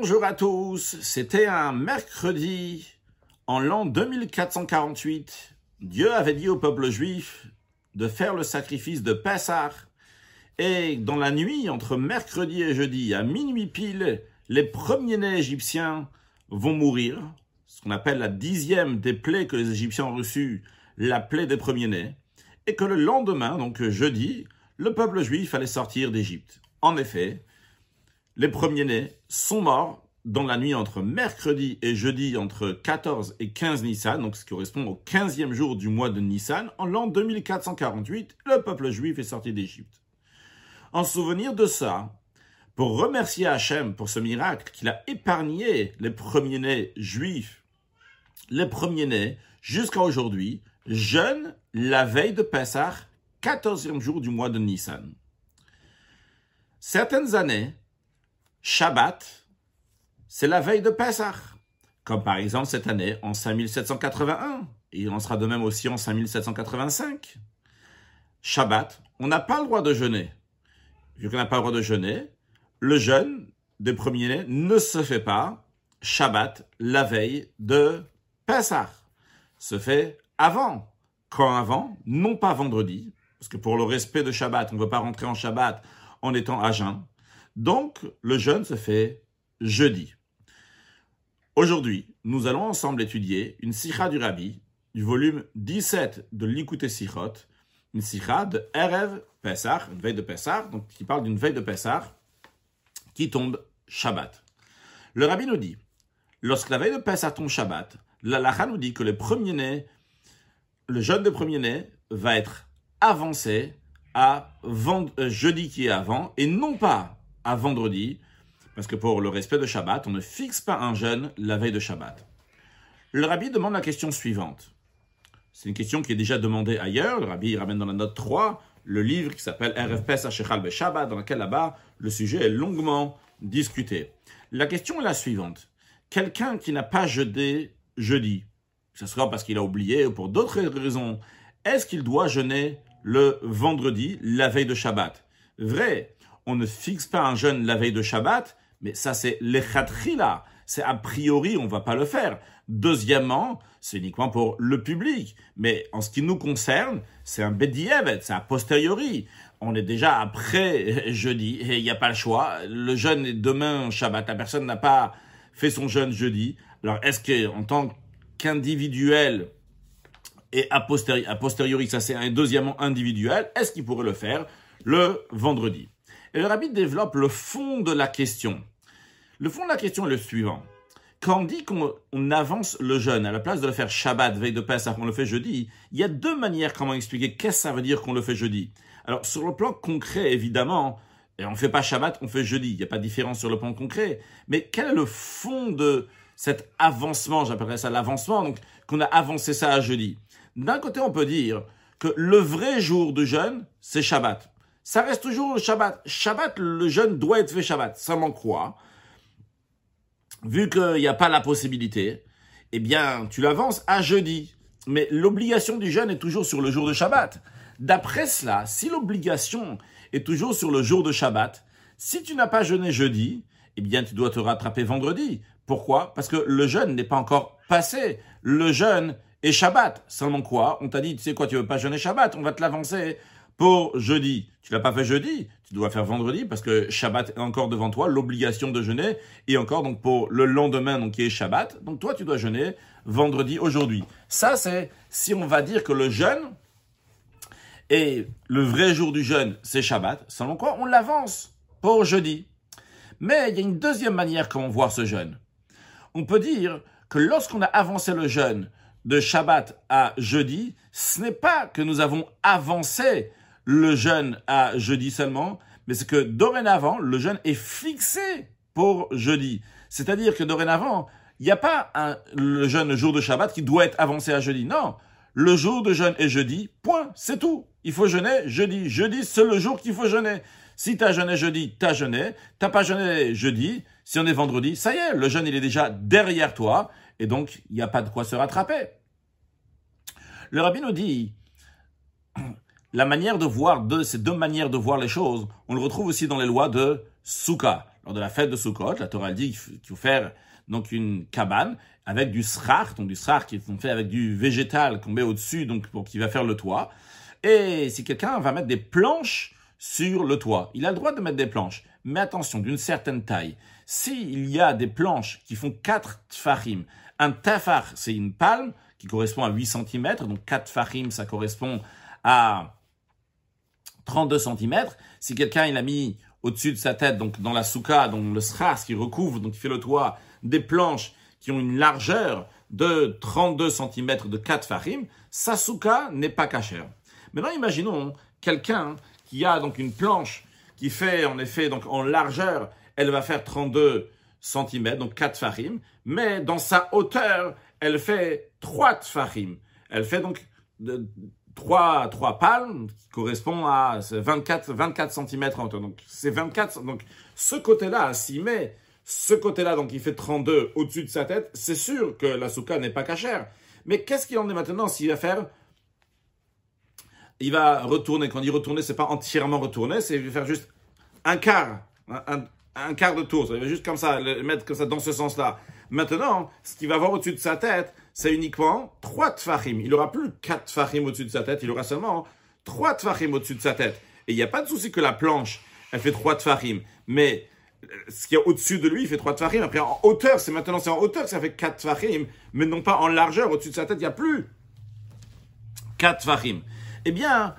Bonjour à tous, c'était un mercredi en l'an 2448. Dieu avait dit au peuple juif de faire le sacrifice de Pessah. Et dans la nuit, entre mercredi et jeudi, à minuit pile, les premiers-nés égyptiens vont mourir. Ce qu'on appelle la dixième des plaies que les Égyptiens ont reçues, la plaie des premiers-nés. Et que le lendemain, donc jeudi, le peuple juif allait sortir d'Égypte. En effet, les premiers-nés sont morts dans la nuit entre mercredi et jeudi entre 14 et 15 Nissan, donc ce qui correspond au 15e jour du mois de Nissan, en l'an 2448, le peuple juif est sorti d'Égypte. En souvenir de ça, pour remercier Hachem pour ce miracle qu'il a épargné les premiers-nés juifs, les premiers-nés, jusqu'à aujourd'hui, jeûnent la veille de Pessah, 14e jour du mois de Nissan. Certaines années, Shabbat, c'est la veille de Pessah. Comme par exemple cette année en 5781. Et il en sera de même aussi en 5785. Shabbat, on n'a pas le droit de jeûner. Vu qu'on n'a pas le droit de jeûner, le jeûne des premiers-nés ne se fait pas Shabbat, la veille de Pessah. Se fait avant. Quand avant? Non pas vendredi. Parce que pour le respect de Shabbat, on ne veut pas rentrer en Shabbat en étant à jeun. Donc, le jeûne se fait jeudi. Aujourd'hui, nous allons ensemble étudier une sikha du Rabbi du volume 17 de l'Ikouté Sichot, une sikha de Erev Pesach, une veille de Pesach, donc qui parle d'une veille de Pesach qui tombe Shabbat. Le Rabbi nous dit, lorsque la veille de Pesach tombe Shabbat, l'Alacha nous dit que le premier-né, le jeûne de premier-né va être avancé à euh, jeudi qui est avant et non pas à vendredi, parce que pour le respect de Shabbat, on ne fixe pas un jeûne la veille de Shabbat. Le rabbi demande la question suivante. C'est une question qui est déjà demandée ailleurs. Le rabbi ramène dans la note 3 le livre qui s'appelle RF Pesach Shechal Shabbat, dans lequel là-bas le sujet est longuement discuté. La question est la suivante. Quelqu'un qui n'a pas jeûné jeudi, ce sera parce qu'il a oublié ou pour d'autres raisons, est-ce qu'il doit jeûner le vendredi, la veille de Shabbat? Vrai, on ne fixe pas un jeûne la veille de Shabbat, mais ça c'est l'echatrila, c'est a priori on va pas le faire. Deuxièmement, c'est uniquement pour le public, mais en ce qui nous concerne, c'est un bedievet, c'est a posteriori. On est déjà après jeudi et il n'y a pas le choix. Le jeûne est demain Shabbat, la personne n'a pas fait son jeûne jeudi. Alors est-ce que en tant qu'individuel et a posteriori, a posteriori ça c'est un deuxièmement individuel, est-ce qu'il pourrait le faire le vendredi? Et le rabbi développe le fond de la question. Le fond de la question est le suivant. Quand on dit qu'on avance le jeûne, à la place de le faire Shabbat, veille de Pessah, on le fait jeudi, il y a deux manières comment expliquer qu'est-ce que ça veut dire qu'on le fait jeudi. Alors, sur le plan concret, évidemment, et on ne fait pas Shabbat, on fait jeudi. Il n'y a pas de différence sur le plan concret. Mais quel est le fond de cet avancement, j'appellerais ça l'avancement, donc qu'on a avancé ça à jeudi D'un côté, on peut dire que le vrai jour de jeûne, c'est Shabbat ça reste toujours le Shabbat. Shabbat, le jeûne doit être fait Shabbat. Ça m'en croit. Vu qu'il n'y a pas la possibilité, eh bien, tu l'avances à jeudi. Mais l'obligation du jeûne est toujours sur le jour de Shabbat. D'après cela, si l'obligation est toujours sur le jour de Shabbat, si tu n'as pas jeûné jeudi, eh bien, tu dois te rattraper vendredi. Pourquoi? Parce que le jeûne n'est pas encore passé. Le jeûne est Shabbat. Seulement quoi On t'a dit, tu sais quoi, tu veux pas jeûner Shabbat, on va te l'avancer pour jeudi. Tu l'as pas fait jeudi, tu dois faire vendredi parce que Shabbat est encore devant toi, l'obligation de jeûner et encore donc pour le lendemain donc qui est Shabbat. Donc toi tu dois jeûner vendredi aujourd'hui. Ça c'est si on va dire que le jeûne et le vrai jour du jeûne c'est Shabbat, selon quoi on l'avance pour jeudi. Mais il y a une deuxième manière comment voir ce jeûne. On peut dire que lorsqu'on a avancé le jeûne de Shabbat à jeudi, ce n'est pas que nous avons avancé le jeûne à jeudi seulement, mais c'est que dorénavant, le jeûne est fixé pour jeudi. C'est-à-dire que dorénavant, il n'y a pas un, le jeûne jour de Shabbat qui doit être avancé à jeudi. Non, le jour de jeûne est jeudi, point, c'est tout. Il faut jeûner jeudi. Jeudi, c'est le jour qu'il faut jeûner. Si tu as jeûné jeudi, tu as jeûné. Tu pas jeûné jeudi, si on est vendredi, ça y est, le jeûne, il est déjà derrière toi, et donc il n'y a pas de quoi se rattraper. Le rabbin nous dit, la manière de voir, de, ces deux manières de voir les choses, on le retrouve aussi dans les lois de Souka. lors de la fête de Sukkot, la Torah dit qu'il faut faire donc une cabane avec du srach, donc du srach qui est fait avec du végétal qu'on met au-dessus, donc pour qui va faire le toit. Et si quelqu'un va mettre des planches sur le toit, il a le droit de mettre des planches, mais attention, d'une certaine taille. S'il y a des planches qui font 4 tfahim, un tafar, c'est une palme qui correspond à 8 cm, donc 4 tfahim, ça correspond à 32 cm. Si quelqu'un il a mis au-dessus de sa tête, donc dans la souka, donc le sras qui recouvre, donc qui fait le toit, des planches qui ont une largeur de 32 cm de 4 farim, sa souka n'est pas cachère. Maintenant, imaginons quelqu'un qui a donc une planche qui fait en effet donc en largeur, elle va faire 32 cm, donc 4 farim, mais dans sa hauteur, elle fait 3 farim. Elle fait donc 3, 3 palmes qui correspond à 24, 24 cm en hauteur. Donc, c'est 24. Donc, ce côté-là, s'il met ce côté-là, donc il fait 32 au-dessus de sa tête, c'est sûr que la souka n'est pas cachère. Mais qu'est-ce qu'il en est maintenant s'il va faire Il va retourner? Quand il dit retourner, c'est pas entièrement retourner, c'est faire juste un quart, un, quart de tour. Il va juste comme ça, le mettre comme ça dans ce sens-là. Maintenant, ce qu'il va avoir au-dessus de sa tête, c'est uniquement 3 tfahim. Il aura plus 4 tfahim au-dessus de sa tête, il aura seulement 3 tfahim au-dessus de sa tête. Et il n'y a pas de souci que la planche, elle fait 3 tfahim. Mais euh, ce qui est au-dessus de lui, il fait 3 tfahim. Après, en hauteur, c'est maintenant, c'est en hauteur que ça fait 4 tfahim. Mais non pas en largeur, au-dessus de sa tête, il n'y a plus 4 tfahim. Eh bien,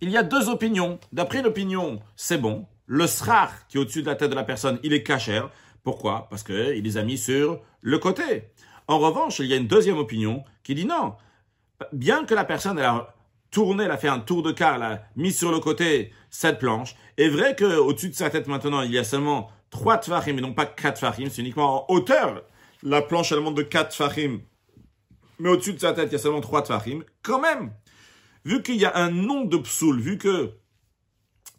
il y a deux opinions. D'après l'opinion, c'est bon. Le srar qui est au-dessus de la tête de la personne, il est cachère. Pourquoi? Parce qu'il les a mis sur le côté. En revanche, il y a une deuxième opinion qui dit non. Bien que la personne elle a tourné, elle a fait un tour de quart, elle a mis sur le côté cette planche, est vrai qu'au-dessus de sa tête maintenant, il y a seulement trois tfahim et non pas quatre tfahim, c'est uniquement en hauteur. La planche, elle monte de quatre tfahim, mais au-dessus de sa tête, il y a seulement trois tfahim. Quand même, vu qu'il y a un nom de psoul, vu que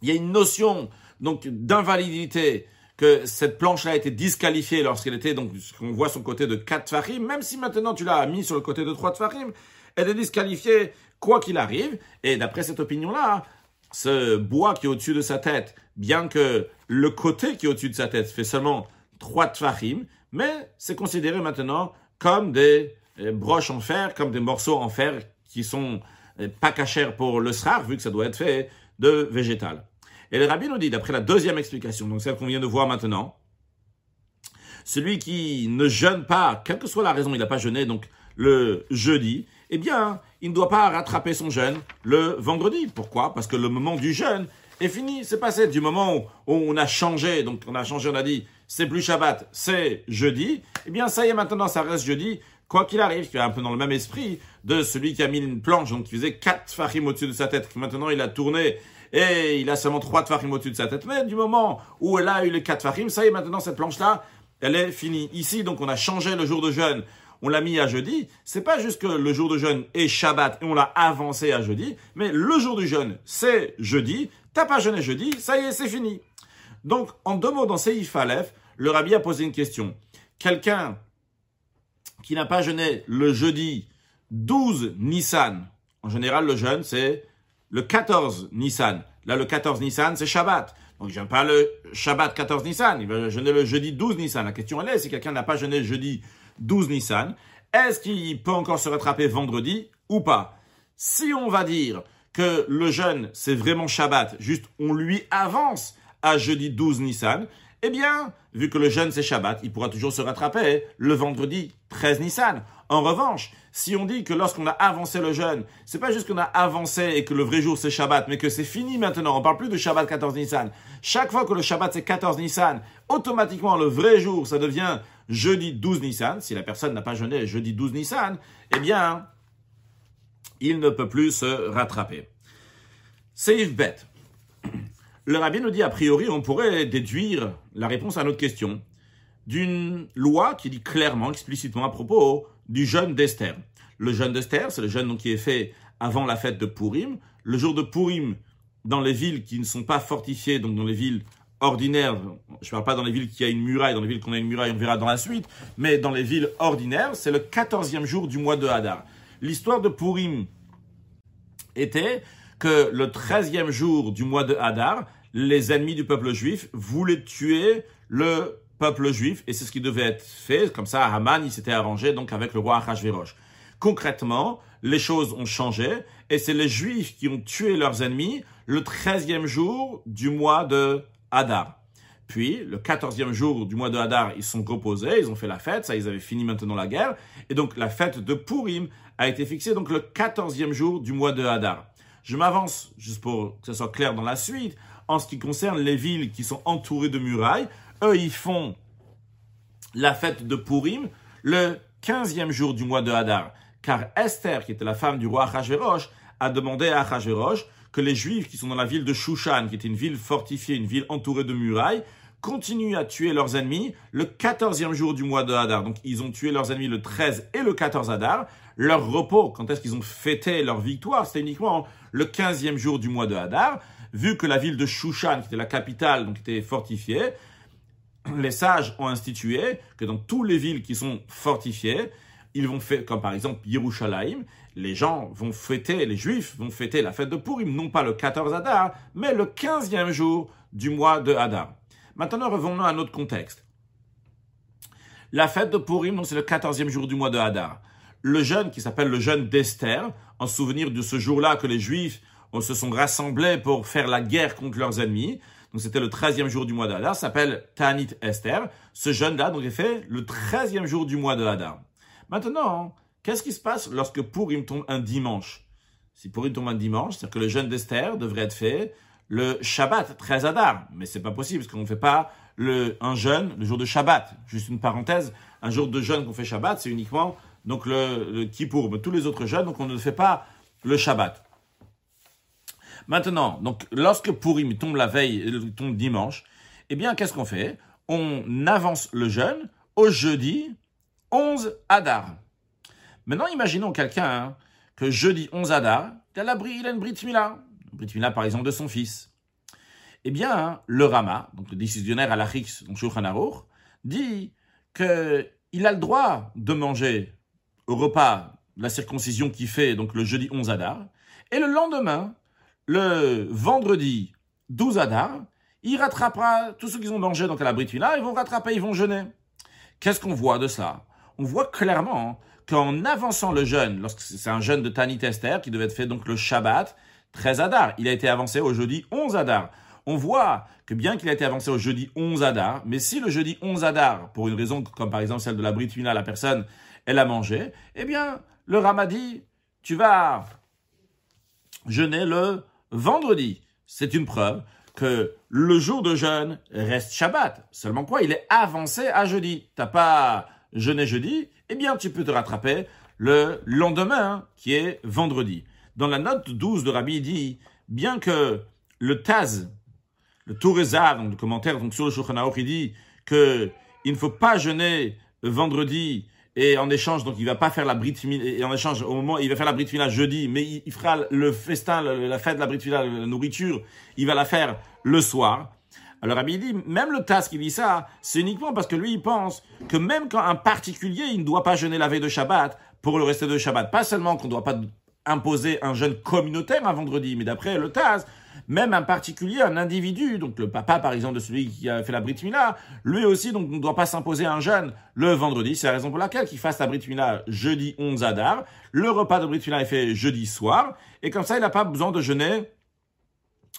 il y a une notion donc d'invalidité, que cette planche-là a été disqualifiée lorsqu'elle était, donc, on voit son côté de 4 farim, même si maintenant tu l'as mis sur le côté de 3 farim, elle est disqualifiée quoi qu'il arrive. Et d'après cette opinion-là, ce bois qui est au-dessus de sa tête, bien que le côté qui est au-dessus de sa tête fait seulement 3 farim, mais c'est considéré maintenant comme des euh, broches en fer, comme des morceaux en fer qui sont euh, pas cachers pour le srar, vu que ça doit être fait de végétal. Et le rabbi nous dit, d'après la deuxième explication, donc celle qu'on vient de voir maintenant, celui qui ne jeûne pas, quelle que soit la raison, il n'a pas jeûné, donc le jeudi, eh bien, il ne doit pas rattraper son jeûne le vendredi. Pourquoi? Parce que le moment du jeûne est fini, c'est passé. Du moment où on a changé, donc on a changé, on a dit, c'est plus Shabbat, c'est jeudi, eh bien, ça y est, maintenant, ça reste jeudi. Quoi qu'il arrive, qui est un peu dans le même esprit de celui qui a mis une planche, donc qui faisait quatre farim au-dessus de sa tête, que maintenant il a tourné et il a seulement trois tfachim au-dessus de sa tête. Mais du moment où elle a eu les quatre tfachim, ça y est, maintenant cette planche-là, elle est finie. Ici, donc on a changé le jour de jeûne, on l'a mis à jeudi. C'est pas juste que le jour de jeûne est Shabbat et on l'a avancé à jeudi, mais le jour du jeûne, c'est jeudi. T'as pas jeûné jeudi, ça y est, c'est fini. Donc, en deux mots, dans Seif Aleph, le rabbi a posé une question. Quelqu'un qui n'a pas jeûné le jeudi 12 Nissan, en général, le jeûne, c'est le 14 Nissan. Là, le 14 Nissan, c'est Shabbat. Donc, je jeûne pas le Shabbat 14 Nissan. Il va jeûner le jeudi 12 Nissan. La question, elle est, si quelqu'un n'a pas jeûné le jeudi 12 Nissan, est-ce qu'il peut encore se rattraper vendredi ou pas? Si on va dire que le jeûne, c'est vraiment Shabbat, juste on lui avance à jeudi 12 Nissan, eh bien, vu que le jeûne c'est Shabbat, il pourra toujours se rattraper le vendredi 13 Nissan. En revanche, si on dit que lorsqu'on a avancé le jeûne, c'est pas juste qu'on a avancé et que le vrai jour c'est Shabbat, mais que c'est fini maintenant, on parle plus de Shabbat 14 Nissan. Chaque fois que le Shabbat c'est 14 Nissan, automatiquement le vrai jour ça devient jeudi 12 Nissan. Si la personne n'a pas jeûné jeudi 12 Nissan, eh bien, il ne peut plus se rattraper. Yves bête. Le rabbi nous dit, a priori, on pourrait déduire la réponse à notre question d'une loi qui dit clairement, explicitement à propos du jeûne d'Esther. Le jeûne d'Esther, c'est le jeûne qui est fait avant la fête de Purim. Le jour de Purim, dans les villes qui ne sont pas fortifiées, donc dans les villes ordinaires, je ne parle pas dans les villes qui a une muraille, dans les villes qu'on a une muraille, on verra dans la suite, mais dans les villes ordinaires, c'est le quatorzième jour du mois de Hadar. L'histoire de Purim était que le treizième jour du mois de Hadar, les ennemis du peuple juif voulaient tuer le peuple juif, et c'est ce qui devait être fait, comme ça Haman, il s'était arrangé donc avec le roi Achashverosh. Concrètement, les choses ont changé, et c'est les juifs qui ont tué leurs ennemis le 13e jour du mois de Hadar. Puis, le 14e jour du mois de Hadar, ils sont reposés, ils ont fait la fête, ça, ils avaient fini maintenant la guerre. Et donc, la fête de Purim a été fixée donc le 14e jour du mois de Hadar. Je m'avance, juste pour que ce soit clair dans la suite, en ce qui concerne les villes qui sont entourées de murailles. Eux, ils font la fête de Purim le 15e jour du mois de Hadar. Car Esther, qui était la femme du roi Achashverosh, a demandé à Achashverosh que les Juifs qui sont dans la ville de Shushan, qui était une ville fortifiée, une ville entourée de murailles, continuent à tuer leurs ennemis le 14e jour du mois de Hadar. Donc ils ont tué leurs ennemis le 13 et le 14 Hadar. Leur repos, quand est-ce qu'ils ont fêté leur victoire, c'était uniquement le 15e jour du mois de Hadar. Vu que la ville de Shushan, qui était la capitale, donc était fortifiée, les sages ont institué que dans toutes les villes qui sont fortifiées, ils vont faire, comme par exemple Yerushalayim, les gens vont fêter, les juifs vont fêter la fête de Purim, non pas le 14 Hadar, mais le 15e jour du mois de Hadar. Maintenant, revenons à notre contexte. La fête de Purim, c'est le 14e jour du mois de Hadar. Le jeûne, qui s'appelle le jeûne d'Esther, en souvenir de ce jour-là que les juifs se sont rassemblés pour faire la guerre contre leurs ennemis, donc c'était le 13e jour du mois de Hadar, s'appelle Tanit Esther. Ce jeûne-là, donc, est fait le 13e jour du mois de Hadar. Maintenant, qu'est-ce qui se passe lorsque Purim tombe un dimanche? Si Purim tombe un dimanche, c'est-à-dire que le jeûne d'Esther devrait être fait le Shabbat, 13 Adar. Mais c'est pas possible, parce qu'on ne fait pas le, un jeûne le jour de Shabbat. Juste une parenthèse, un jour de jeûne qu'on fait Shabbat, c'est uniquement donc le, le Kippour. Mais tous les autres jeûnes, donc on ne fait pas le Shabbat. Maintenant, donc lorsque Purim tombe la veille, euh, tombe dimanche, eh bien qu'est-ce qu'on fait? On avance le jeûne au jeudi 11 Adar. Maintenant, imaginons quelqu'un hein, que jeudi 11 Adar, il a, il a une Brit par exemple, de son fils. Eh bien, hein, le Rama, le décisionnaire à la Rix, donc Shulchan Aruch, dit qu'il a le droit de manger au repas la circoncision qu'il fait, donc le jeudi 11 Adar, et le lendemain, le vendredi 12 Adar, il rattrapera tous ceux qui ont mangé donc à la Brit Mila, ils vont rattraper, ils vont jeûner. Qu'est-ce qu'on voit de cela On voit clairement qu'en avançant le jeûne, lorsque c'est un jeûne de Tanit Esther qui devait être fait donc le Shabbat, 13 Adar, il a été avancé au jeudi 11 Adar. On voit que bien qu'il a été avancé au jeudi 11 Adar, mais si le jeudi 11 Adar, pour une raison comme par exemple celle de la Brit la personne, elle a mangé, eh bien, le Ramadi, tu vas jeûner le vendredi. C'est une preuve que le jour de jeûne reste Shabbat. Seulement quoi Il est avancé à jeudi. T'as pas jeûné jeudi, eh bien tu peux te rattraper le lendemain, qui est vendredi. Dans la note 12 de Rabbi, il dit, bien que le Taz, le Toureza, donc le commentaire donc sur le Shulchan il dit que il ne faut pas jeûner vendredi et en échange, donc il va pas faire la Brit et en échange, au moment, il va faire la Brit jeudi, mais il, fera le festin, la fête la Brit la nourriture, il va la faire le soir. Alors Rabbi dit, même le tas qui dit ça, c'est uniquement parce que lui, il pense que même quand un particulier, il ne doit pas jeûner la veille de Shabbat pour le reste de Shabbat. Pas seulement qu'on ne doit pas imposer un jeûne communautaire un vendredi, mais d'après le Taz, même un particulier, un individu, donc le papa par exemple de celui qui a fait la Brit Mila, lui aussi donc ne doit pas s'imposer un jeûne le vendredi. C'est la raison pour laquelle qu'il fasse la Brit Mila jeudi 11 Adar. Le repas de Brit Mila est fait jeudi soir, et comme ça il n'a pas besoin de jeûner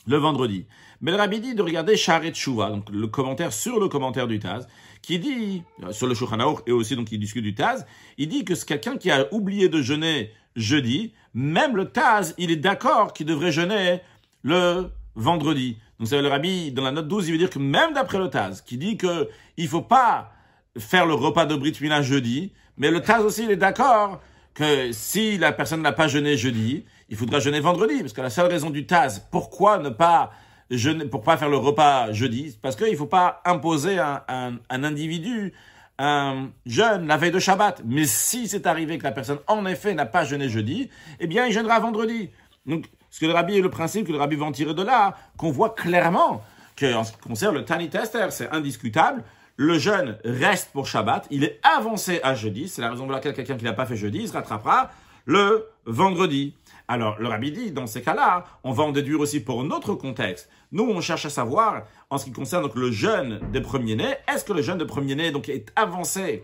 le vendredi. Mais le rabbi dit de regarder Sharet Shuvah, donc le commentaire sur le commentaire du Taz, qui dit, sur le Shulchan et aussi donc il discute du Taz, il dit que c'est quelqu'un qui a oublié de jeûner jeudi, même le Taz, il est d'accord qu'il devrait jeûner le vendredi. Donc c'est le rabbi, dans la note 12, il veut dire que même d'après le Taz, qui dit que il faut pas faire le repas de Brit Mila jeudi, mais le Taz aussi, il est d'accord que si la personne n'a pas jeûné jeudi, il faudra jeûner vendredi, parce que la seule raison du Taz, pourquoi ne pas jeûner, faire le repas jeudi, parce qu'il faut pas imposer un, un, un individu un jeûne la veille de Shabbat. Mais si c'est arrivé que la personne, en effet, n'a pas jeûné jeudi, eh bien, il jeûnera vendredi. Donc, ce que le rabbi est le principe que le rabbi va en tirer de là, qu'on voit clairement qu'en ce qui concerne le Tani Tester, c'est indiscutable. Le jeûne reste pour Shabbat, il est avancé à jeudi, c'est la raison pour laquelle quelqu'un qui n'a pas fait jeudi, se rattrapera le vendredi. Alors, le rabbi dit, dans ces cas-là, on va en déduire aussi pour notre contexte. Nous, on cherche à savoir, en ce qui concerne donc, le jeûne des premiers-nés, est-ce que le jeûne des premiers-nés est avancé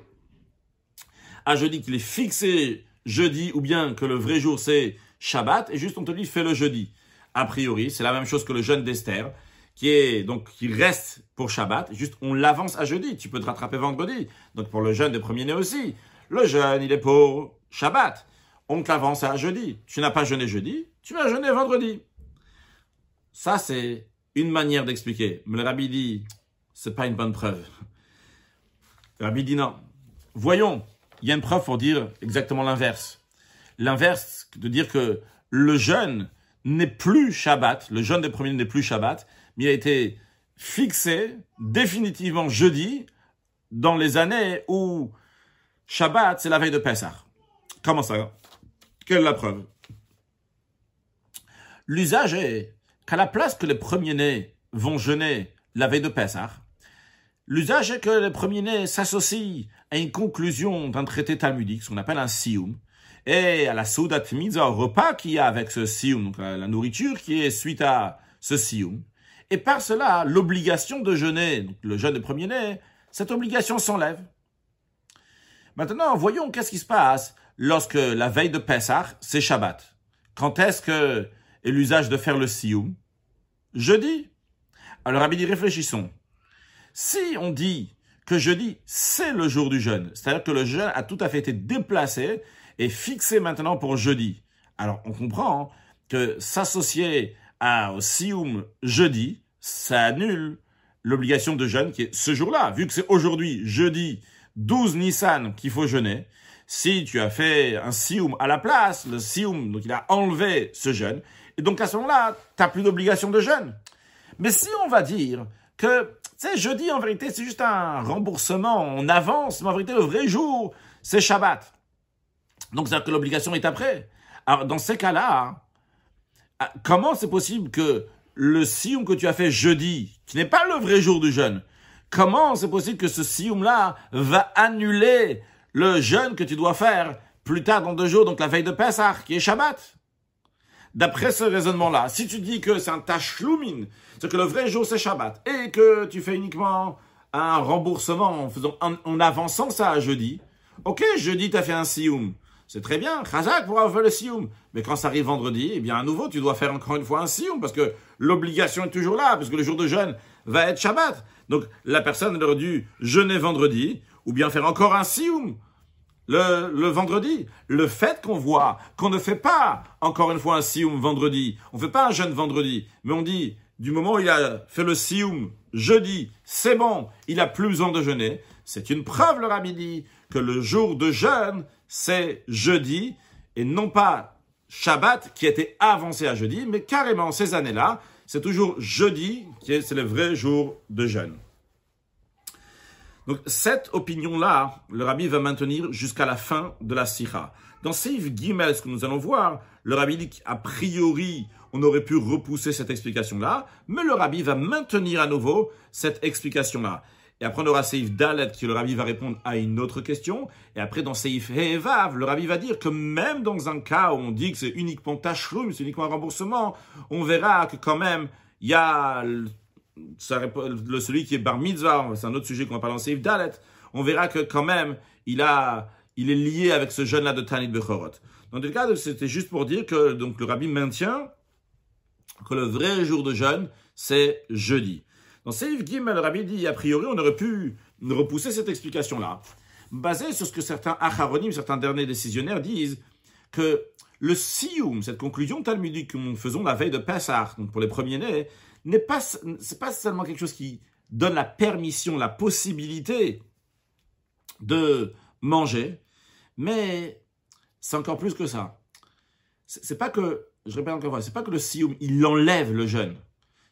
à jeudi, qu'il est fixé jeudi, ou bien que le vrai jour c'est Shabbat, et juste on te dit fais le jeudi. A priori, c'est la même chose que le jeûne d'Esther, qui est donc qui reste pour Shabbat, juste on l'avance à jeudi. Tu peux te rattraper vendredi. Donc pour le jeûne des premiers-nés aussi, le jeûne il est pour Shabbat. On te l'avance à jeudi. Tu n'as pas jeûné jeudi, tu vas jeûner vendredi. Ça c'est une manière d'expliquer. Mais le rabbi dit c'est pas une bonne preuve. Le rabbi dit non. Voyons, il y a une preuve pour dire exactement l'inverse. L'inverse de dire que le jeûne n'est plus Shabbat, le jeûne des premiers n'est plus Shabbat, mais il a été fixé définitivement jeudi dans les années où Shabbat, c'est la veille de Pessah. Comment ça? Quelle est la preuve? L'usage est qu'à la place que les premiers-nés vont jeûner la veille de Pessah, l'usage est que les premiers-nés s'associent à une conclusion d'un traité talmudique, ce qu'on appelle un sioum, et à la soudat mitzvah, au repas qu'il y a avec ce sioum, donc la, nourriture qui est suite à ce sioum. Et par cela, l'obligation de jeûner, donc le jeûne de premier-né, cette obligation s'enlève. Maintenant, voyons qu'est-ce qui se passe lorsque la veille de Pessah, c'est Shabbat. Quand est-ce que est l'usage de faire le sioum? Jeudi. Alors, Rabbi dit, réfléchissons. Si on dit que jeudi, c'est le jour du jeûne, c'est-à-dire que le jeûne a tout à fait été déplacé est fixé maintenant pour jeudi. Alors on comprend que s'associer au Sioum jeudi, ça annule l'obligation de jeûne qui est ce jour-là. Vu que c'est aujourd'hui, jeudi 12 Nissan, qu'il faut jeûner, si tu as fait un Sioum à la place, le Sioum, donc il a enlevé ce jeûne, et donc à ce moment-là, tu n'as plus d'obligation de jeûne. Mais si on va dire que, tu sais, jeudi, en vérité, c'est juste un remboursement, on avance, mais en vérité, le vrai jour, c'est Shabbat. Donc, c'est-à-dire que l'obligation est après. Alors, dans ces cas-là, ah, comment c'est possible que le sioum que tu as fait jeudi, qui n'est pas le vrai jour du jeûne, comment c'est possible que ce sioum-là va annuler le jeûne que tu dois faire plus tard dans deux jours, donc la veille de Pessah, qui est Shabbat? D'après ce raisonnement-là, si tu dis que c'est un tachloumin, c'est que le vrai jour c'est Shabbat, et que tu fais uniquement un remboursement en, en, avançant ça à jeudi, ok, jeudi tu as fait un sioum, c'est très bien, Chazak pourra faire le sioum. Mais quand ça arrive vendredi, eh bien, à nouveau, tu dois faire encore une fois un sioum, parce que l'obligation est toujours là, parce que le jour de jeûne va être Shabbat. Donc, la personne aurait dû jeûner vendredi, ou bien faire encore un sioum le, le vendredi. Le fait qu'on voit qu'on ne fait pas encore une fois un sioum vendredi, on ne fait pas un jeûne vendredi, mais on dit, du moment où il a fait le sioum jeudi, c'est bon, il a plus besoin de jeûner. C'est une preuve, le rabbi dit, que le jour de jeûne, c'est jeudi, et non pas Shabbat qui était avancé à jeudi, mais carrément ces années-là, c'est toujours jeudi qui est, c'est le vrai jour de jeûne. Donc cette opinion-là, le rabbi va maintenir jusqu'à la fin de la sira. Dans Seif Gimel, ce que nous allons voir, le rabbi dit qu'a priori, on aurait pu repousser cette explication-là, mais le rabbi va maintenir à nouveau cette explication-là. Et après, on aura Seif Dalet qui le rabbi va répondre à une autre question. Et après, dans Seif Hevav, le rabbi va dire que même dans un cas où on dit que c'est uniquement tachroum, c'est uniquement un remboursement, on verra que quand même, il y a le, celui qui est bar mitzvah, c'est un autre sujet qu'on va parler en Seif Dalet, on verra que quand même, il a, il est lié avec ce jeune-là de Tanit Bechorot. Dans le cas, c'était juste pour dire que donc, le rabbi maintient que le vrai jour de jeûne, c'est jeudi. Dans Seif Gimel, rabbi dit, a priori, on aurait pu repousser cette explication-là, basée sur ce que certains acharonim, certains derniers décisionnaires disent, que le sioum, cette conclusion talmudique que nous faisons la veille de Pessah, donc pour les premiers-nés, n'est pas, c'est pas seulement quelque chose qui donne la permission, la possibilité de manger, mais c'est encore plus que ça. C'est pas que, je répète encore une fois, c'est pas que le sioum, il enlève le jeûne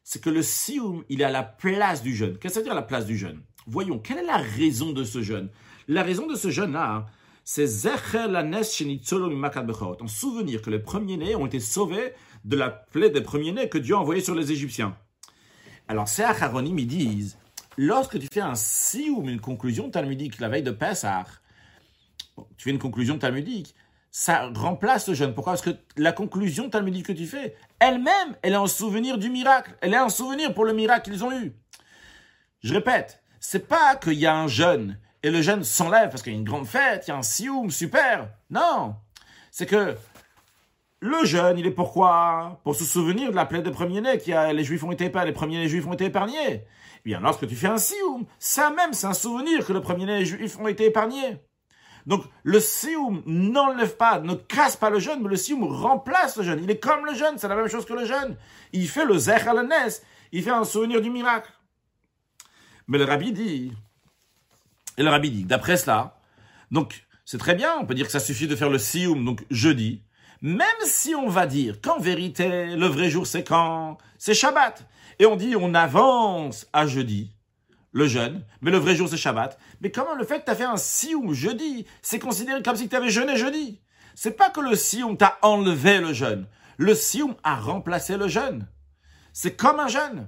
c'est que le sioum, il est à la place du jeûne. Qu'est-ce que ça veut dire la place du jeûne Voyons, quelle est la raison de ce jeûne La raison de ce jeûne-là, hein, c'est Zecher En souvenir que les premiers-nés ont été sauvés de la plaie des premiers-nés que Dieu a envoyé sur les Égyptiens. Alors, ces acharonim, ils disent, lorsque tu fais un sioum, une conclusion talmudique, la veille de Pessah, tu fais une conclusion talmudique, ça remplace le jeûne. Pourquoi? Parce que la conclusion talmudique que tu fais, elle-même, elle est en souvenir du miracle. Elle est en souvenir pour le miracle qu'ils ont eu. Je répète, c'est pas qu'il y a un jeûne et le jeûne s'enlève parce qu'il y a une grande fête, il y a un sioum, super. Non. C'est que le jeûne, il est pourquoi Pour se souvenir de la plaie de premier-né, qui a, les juifs ont été épargnés, les premiers juifs ont été épargnés. Eh bien, lorsque tu fais un sioum, ça même, c'est un souvenir que le premier-né juifs ont été épargnés. Donc, le sioum n'enlève pas, ne casse pas le jeûne, mais le sioum remplace le jeûne. Il est comme le jeûne, c'est la même chose que le jeûne. Il fait le zech il fait un souvenir du miracle. Mais le rabbi dit, et le rabbi dit, d'après cela, donc, c'est très bien, on peut dire que ça suffit de faire le sioum, donc jeudi, même si on va dire qu'en vérité, le vrai jour c'est quand? C'est Shabbat. Et on dit on avance à jeudi, le jeûne, mais le vrai jour c'est Shabbat. Mais comment le fait que tu as fait un sioum jeudi, c'est considéré comme si tu avais jeûné jeudi C'est pas que le sioum t'a enlevé le jeûne. Le sioum a remplacé le jeûne. C'est comme un jeûne.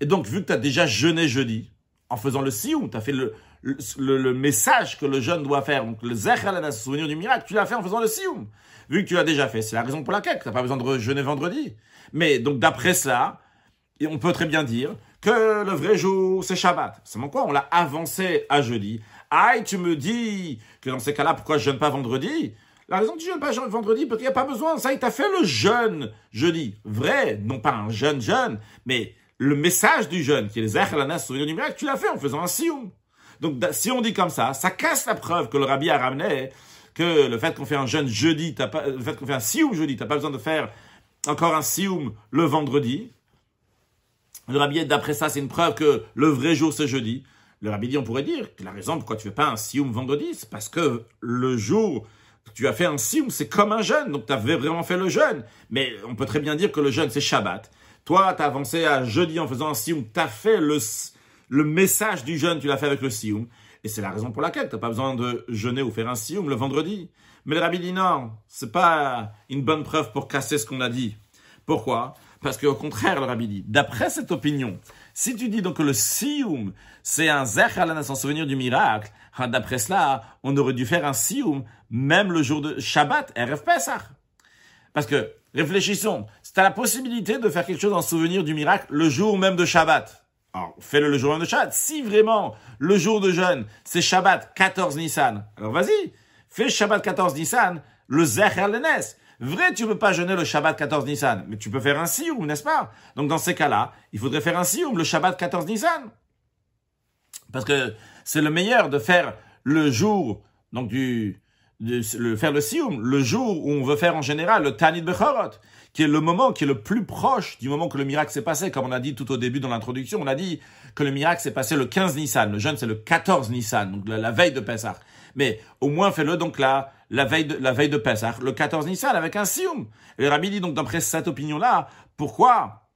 Et donc, vu que tu as déjà jeûné jeudi, en faisant le sioum, tu as fait le, le, message que le jeûne doit faire, donc le Zechal souvenir du miracle, tu l'as fait en faisant le sioum vu que tu l'as déjà fait. C'est la raison pour laquelle tu n'as pas besoin de jeûner vendredi. Mais donc d'après cela, on peut très bien dire que le vrai jour, c'est Shabbat. C'est mon quoi On l'a avancé à jeudi. Aïe, tu me dis que dans ces cas-là, pourquoi je jeûne pas vendredi? La raison que tu jeûnes pas vendredi, parce qu'il n'y a pas besoin. Ça, il t'a fait le jeûne jeudi. Vrai, non pas un jeûne jeûne, mais le message du jeûne, qui est les Zechalanas, souvenir du miracle, tu l'as fait en faisant un sioum. Donc, si on dit comme ça, ça casse la preuve que le rabbi a ramené que le fait qu'on fait un jeûne jeudi, pas, le fait qu'on fait un sioum jeudi, t'as pas besoin de faire encore un sioum le vendredi. Le rabbi, d'après ça, c'est une preuve que le vrai jour, c'est jeudi. Le rabbi dit, on pourrait dire que la raison pourquoi tu fais pas un sioum vendredi, c'est parce que le jour tu as fait un sioum, c'est comme un jeûne, donc tu avais vraiment fait le jeûne. Mais on peut très bien dire que le jeûne, c'est Shabbat. Toi, tu as avancé à jeudi en faisant un sioum, tu as fait le, le message du jeûne, tu l'as fait avec le sioum. Et c'est la raison pour laquelle tu n'as pas besoin de jeûner ou faire un sioum le vendredi. Mais le rabbi dit non, c'est pas une bonne preuve pour casser ce qu'on a dit. Pourquoi? Parce qu'au contraire, le rabbi dit, d'après cette opinion, si tu dis donc que le sioum, c'est un zech sans souvenir du miracle, hein, d'après cela, on aurait dû faire un sioum même le jour de Shabbat, RF Pesach. Parce que, réfléchissons, c'est à la possibilité de faire quelque chose en souvenir du miracle le jour même de Shabbat. Alors, fais-le le jour de Shabbat. Si vraiment le jour de jeûne, c'est Shabbat 14 Nissan, alors vas-y, fais Shabbat 14 Nissan, le Zecher Lenes. Vrai, tu peux pas jeûner le Shabbat 14 Nissan, mais tu peux faire un sioum, n'est-ce pas? Donc dans ces cas-là, il faudrait faire un sioum, le Shabbat 14 Nissan. Parce que c'est le meilleur de faire le jour, donc du, le, faire le sioum, le jour où on veut faire en général le Tanit Bechorot qui est le moment qui est le plus proche du moment que le miracle s'est passé. Comme on a dit tout au début dans l'introduction, on a dit que le miracle s'est passé le 15 Nissan. Le jeûne, c'est le 14 Nissan, donc la, veille de Pessah. Mais au moins, fais-le donc là, la veille de, la veille de Pessah, le 14 Nissan, avec un sioum. Et le rabbi dit donc, d'après cette opinion-là, pourquoi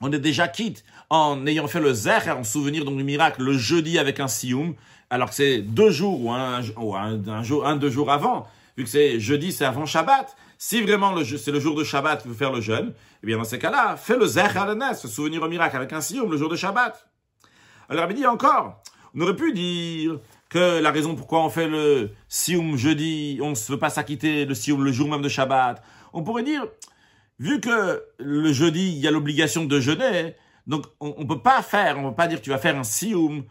on est déjà quitte en ayant fait le zer en souvenir donc du miracle le jeudi avec un sioum, alors que c'est deux jours ou un, un, jour, un, deux jours avant, vu que c'est jeudi, c'est avant Shabbat. Si vraiment c'est le jour de Shabbat qu'il veut faire le jeûne, eh bien dans ces cas-là, fais le Zech ce souvenir au miracle avec un sioum le jour de Shabbat. Alors il dit encore, on aurait pu dire que la raison pourquoi on fait le sioum jeudi, on ne veut pas s'acquitter le sioum le jour même de Shabbat, on pourrait dire, vu que le jeudi, il y a l'obligation de jeûner, donc on ne peut pas faire, on ne peut pas dire tu vas faire un sioum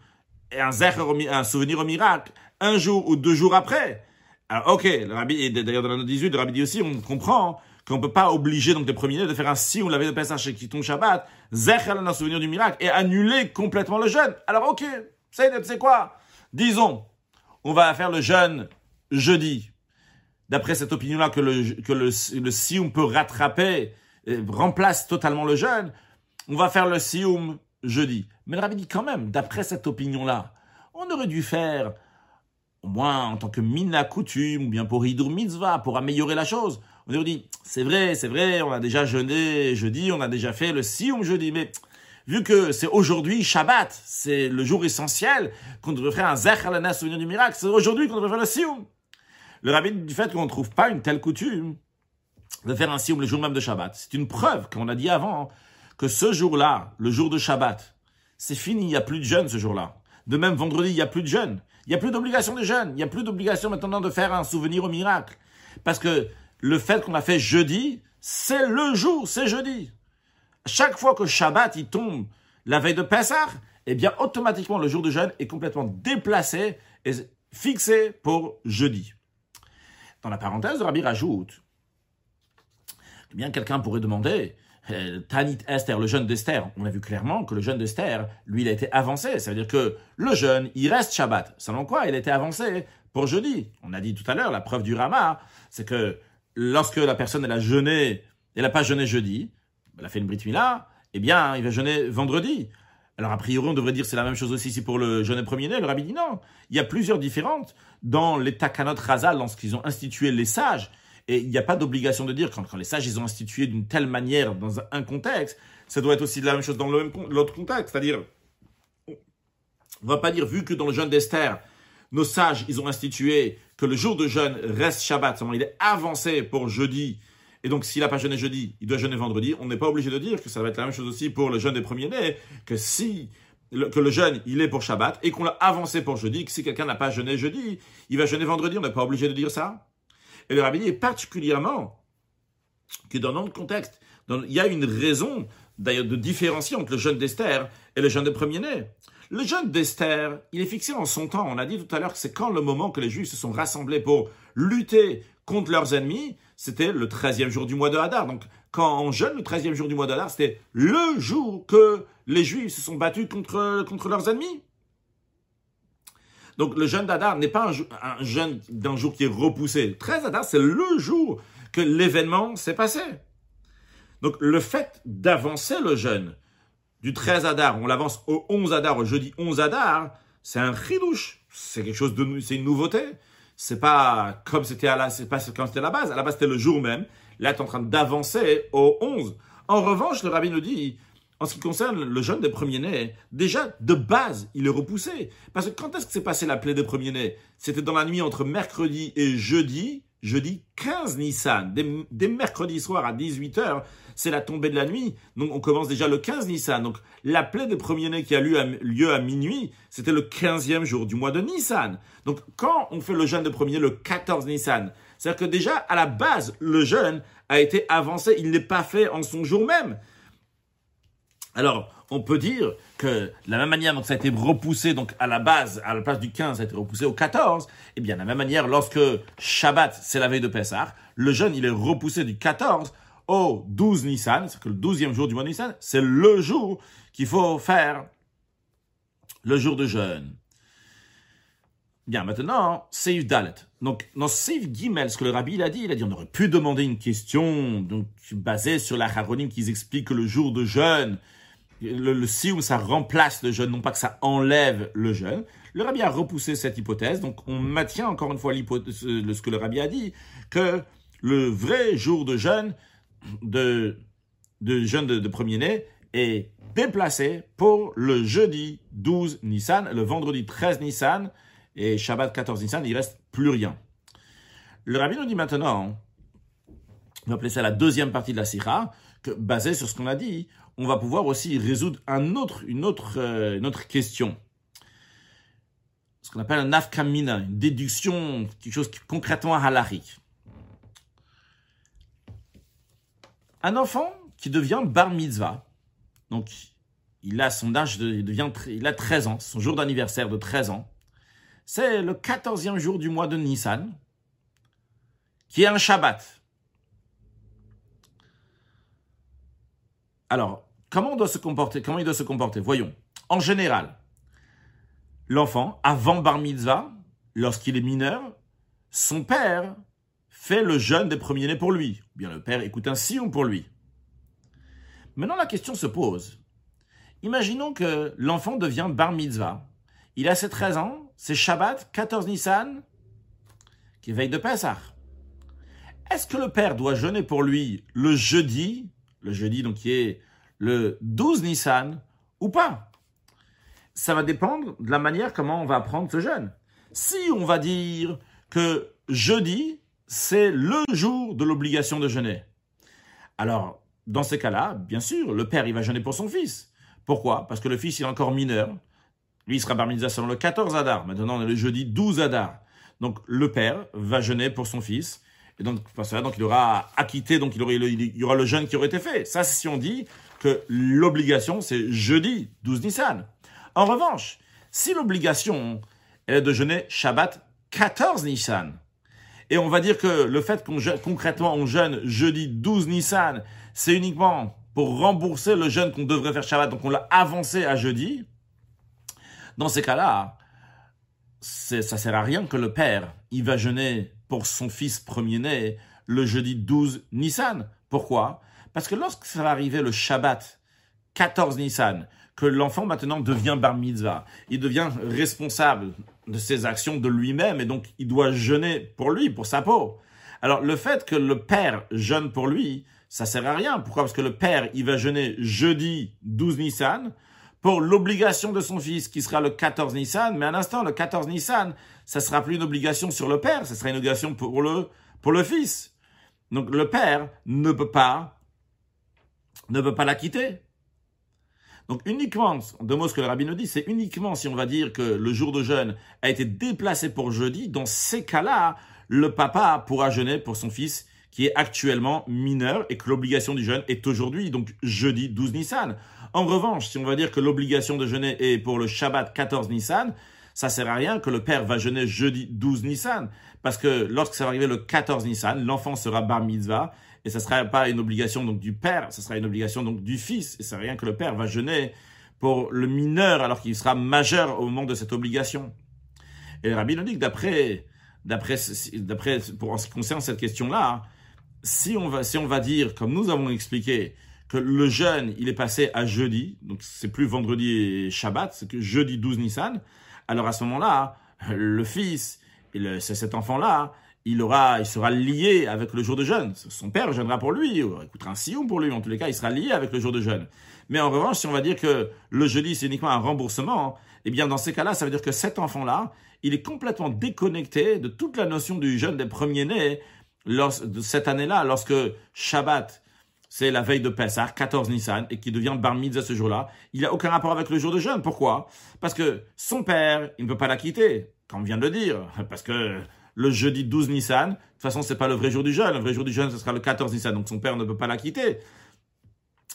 et un zecher, un souvenir au miracle, un jour ou deux jours après. Alors, ok, le rabbi, et d'ailleurs dans la note 18, le rabbi dit aussi, on comprend qu'on ne peut pas obliger donc les premiers de faire un si on l'avait de Pesach qui tombe Shabbat, Zechel un souvenir du miracle, et annuler complètement le jeûne. Alors ok, c'est quoi? Disons, on va faire le jeûne jeudi. D'après cette opinion-là que le, que sioum peut rattraper, remplace totalement le jeûne, on va faire le sioum jeudi. Mais le rabbi dit quand même, d'après cette opinion-là, on aurait dû faire au moins en tant que mina coutume, ou bien pour Hidur Mitzvah, pour améliorer la chose. On nous dit, c'est vrai, c'est vrai, on a déjà jeûné jeudi, on a déjà fait le Sioum jeudi, mais vu que c'est aujourd'hui Shabbat, c'est le jour essentiel, qu'on devrait faire un Zech souvenir du miracle, c'est aujourd'hui qu'on devrait faire le Sioum. Le rabbi du fait qu'on ne trouve pas une telle coutume de faire un Sioum le jour même de Shabbat, c'est une preuve qu'on a dit avant que ce jour-là, le jour de Shabbat, c'est fini, il n'y a plus de jeûne ce jour-là. De même, vendredi, il n'y a plus de jeûne. Il n'y a plus d'obligation de jeûne. Il n'y a plus d'obligation maintenant de faire un souvenir au miracle. Parce que le fait qu'on a fait jeudi, c'est le jour, c'est jeudi. Chaque fois que Shabbat il tombe la veille de Pessah, eh bien automatiquement le jour de jeûne est complètement déplacé et fixé pour jeudi. Dans la parenthèse, le Rabbi rajoute bien quelqu'un pourrait demander euh, Tanit Esther, le jeûne d'Esther, on a vu clairement que le jeûne d'Esther, lui, il a été avancé. Ça veut dire que le jeûne, il reste Shabbat. Selon quoi il a été avancé pour jeudi. On a dit tout à l'heure, la preuve du Rama, c'est que lorsque la personne, elle a jeûné, elle n'a pas jeûné jeudi, elle a fait une Brit Mila, eh bien, il va jeûner vendredi. Alors, a priori, on devrait dire c'est la même chose aussi pour le jeûne premier-né. Le rabbi dit non. Il y a plusieurs différentes. Dans les Takanot Razal, lorsqu'ils ont institué les sages, et il n'y a pas d'obligation de dire, quand, quand les sages, ils ont institué d'une telle manière dans un contexte, ça doit être aussi la même chose dans l'autre contexte. C'est-à-dire, on va pas dire, vu que dans le jeûne d'Esther, nos sages, ils ont institué que le jour de jeûne reste Shabbat, il est avancé pour jeudi, et donc s'il n'a pas jeûné jeudi, il doit jeûner vendredi, on n'est pas obligé de dire que ça va être la même chose aussi pour le jeûne des premiers-nés, que si que le jeûne, il est pour Shabbat, et qu'on l'a avancé pour jeudi, que si quelqu'un n'a pas jeûné jeudi, il va jeûner vendredi, on n'est pas obligé de dire ça. Et le rabbi dit particulièrement que dans notre contexte, il y a une raison d'ailleurs de différencier entre le jeûne d'Esther et le jeûne des premiers-nés. Le jeûne d'Esther, il est fixé en son temps. On a dit tout à l'heure que c'est quand le moment que les Juifs se sont rassemblés pour lutter contre leurs ennemis, c'était le 13e jour du mois de Hadar. Donc, quand on jeûne le 13e jour du mois de Hadar, c'était le jour que les Juifs se sont battus contre, contre leurs ennemis. Donc, le jeûne d'Hadar n'est pas un, jeûne d'un jour qui est repoussé. 13 Hadar, c'est le jour que l'événement s'est passé. Donc, le fait d'avancer le jeûne, du 13 Adar, on l'avance au 11 Adar, au jeudi 11 Adar, c'est un chidouche. C'est quelque chose de, c'est une nouveauté. C'est pas comme c'était à la, c'est pas comme c'était la base. À la base, c'était le jour même. Là, tu es en train d'avancer au 11. En revanche, le rabbin nous dit, en ce qui concerne le jeûne des premiers-nés, déjà, de base, il est repoussé. Parce que quand est-ce que s'est passé la plaie des premiers-nés? C'était dans la nuit entre mercredi et jeudi, jeudi 15 Nissan, dès, mercredi soir à 18h, c'est la tombée de la nuit. Donc on commence déjà le 15 Nissan. Donc la plaie des premiers-nés qui a lieu à, minuit, c'était le 15e jour du mois de Nissan. Donc quand on fait le jeûne de premier, le 14 Nissan, c'est-à-dire que déjà à la base, le jeûne a été avancé, il n'est pas fait en son jour même. Alors, on peut dire que de la même manière donc ça a été repoussé donc à la base, à la place du 15, ça a été repoussé au 14, et eh bien de la même manière, lorsque Shabbat, c'est la veille de Pessah, le jeûne, il est repoussé du 14 au 12 Nissan, c'est que le 12e jour du mois de Nissan, c'est le jour qu'il faut faire le jour de jeûne. Bien, maintenant, Seif Dalet. Donc, dans Seif Gimel, ce que le rabbi a dit, il a dit on aurait pu demander une question donc, basée sur la Haronim qui explique que le jour de jeûne, le, le ça remplace le jeûne, non pas que ça enlève le jeûne. Le rabbi a repoussé cette hypothèse, donc on maintient encore une fois ce que le rabbi a dit, que le vrai jour de jeûne, de, jeûne de, premier-né, est déplacé pour le jeudi 12 Nissan, le vendredi 13 Nissan, et Shabbat 14 Nissan, il reste plus rien. Le rabbi nous dit maintenant, on va appeler ça la deuxième partie de la Sira, que sur ce qu'on a dit, on va pouvoir aussi résoudre euh, une autre question. Ce qu'on appelle un nafkamina, une déduction, quelque chose qui, concrètement halarique. Un enfant qui devient bar mitzvah, donc il a son âge, de, il, devient, il a 13 ans, son jour d'anniversaire de 13 ans, c'est le 14e jour du mois de Nissan, qui est un Shabbat. Alors, Comment, il doit se comporter? Voyons. En général, l'enfant, avant bar mitzvah, lorsqu'il est mineur, son père fait le jeûne des premiers-nés pour lui. Ou bien le père écoute un sion pour lui. Maintenant, la question se pose. Imaginons que l'enfant devient bar mitzvah. Il a ses 13 ans, c'est Shabbat, 14 Nissan, qui veille de Pessah. Est-ce que le père doit jeûner pour lui le jeudi, le jeudi donc qui est le 12 Nissan ou pas. Ça va dépendre de la manière comment on va prendre ce jeûne. Si on va dire que jeudi, c'est le jour de l'obligation de jeûner. Alors, dans ces cas-là, bien sûr, le père, il va jeûner pour son fils. Pourquoi? Parce que le fils, il est encore mineur. Lui, il sera bar selon le 14 Adar. Maintenant, on est le jeudi 12 Adar. Donc, le père va jeûner pour son fils. Et donc, donc il aura acquitté, donc il, aurait, il y aura le jeûne qui aurait été fait. Ça, si on dit que l'obligation, c'est jeudi 12 Nissan. En revanche, si l'obligation est de jeûner Shabbat 14 Nissan, et on va dire que le fait qu'on concrètement on jeûne jeudi 12 Nissan, c'est uniquement pour rembourser le jeûne qu'on devrait faire Shabbat, donc on l'a avancé à jeudi. Dans ces cas-là, ça sert à rien que le père, il va jeûner pour son fils premier-né le jeudi 12 Nissan. Pourquoi? Parce que lorsque ça va arriver le Shabbat 14 Nissan, que l'enfant maintenant devient bar mitzvah, il devient responsable de ses actions de lui-même et donc il doit jeûner pour lui, pour sa peau. Alors le fait que le père jeûne pour lui, ça sert à rien. Pourquoi? Parce que le père, il va jeûner jeudi 12 Nissan pour l'obligation de son fils qui sera le 14 Nissan, mais à l'instant le 14 Nissan, ça sera plus une obligation sur le père, ça sera une obligation pour le pour le fils. Donc le père ne peut pas ne peut pas la quitter. Donc uniquement, deux mots ce que le rabbin nous dit, c'est uniquement si on va dire que le jour de jeûne a été déplacé pour jeudi, dans ces cas-là, le papa pourra jeûner pour son fils qui est actuellement mineur et que l'obligation du jeûne est aujourd'hui, donc jeudi 12 Nissan. En revanche, si on va dire que l'obligation de jeûner est pour le Shabbat 14 Nissan, ça sert à rien que le père va jeûner jeudi 12 Nissan, parce que lorsque ça va arriver le 14 Nissan, l'enfant sera bar mitzvah et ça sera pas une obligation donc du père, ça sera une obligation donc du fils. Et c'est rien que le père va jeûner pour le mineur alors qu'il sera majeur au moment de cette obligation. Et le rabbi nous dit que d'après, d'après, d'après, pour en ce qui concerne cette question-là, si on va, si on va dire, comme nous avons expliqué, que le jeûne, il est passé à jeudi, donc c'est plus vendredi et Shabbat, c'est que jeudi 12 Nissan, alors à ce moment-là, le fils, c'est cet enfant-là, il aura, il sera lié avec le jour de jeûne. Son père jeûnera pour lui, il écoutera un sillon pour lui. En tous les cas, il sera lié avec le jour de jeûne. Mais en revanche, si on va dire que le jeudi, c'est uniquement un remboursement, eh bien, dans ces cas-là, ça veut dire que cet enfant-là, il est complètement déconnecté de toute la notion du jeûne des premiers-nés de cette année-là, lorsque Shabbat, c'est la veille de Pessah, 14 Nissan, et qui devient bar mitzvah ce jour-là, il n'a aucun rapport avec le jour de jeûne. Pourquoi? Parce que son père, il ne peut pas la quitter, comme vient de le dire, parce que le jeudi 12 Nissan. De toute façon, c'est pas le vrai jour du jeûne. Le vrai jour du jeûne, ce sera le 14 Nissan. Donc son père ne peut pas la quitter.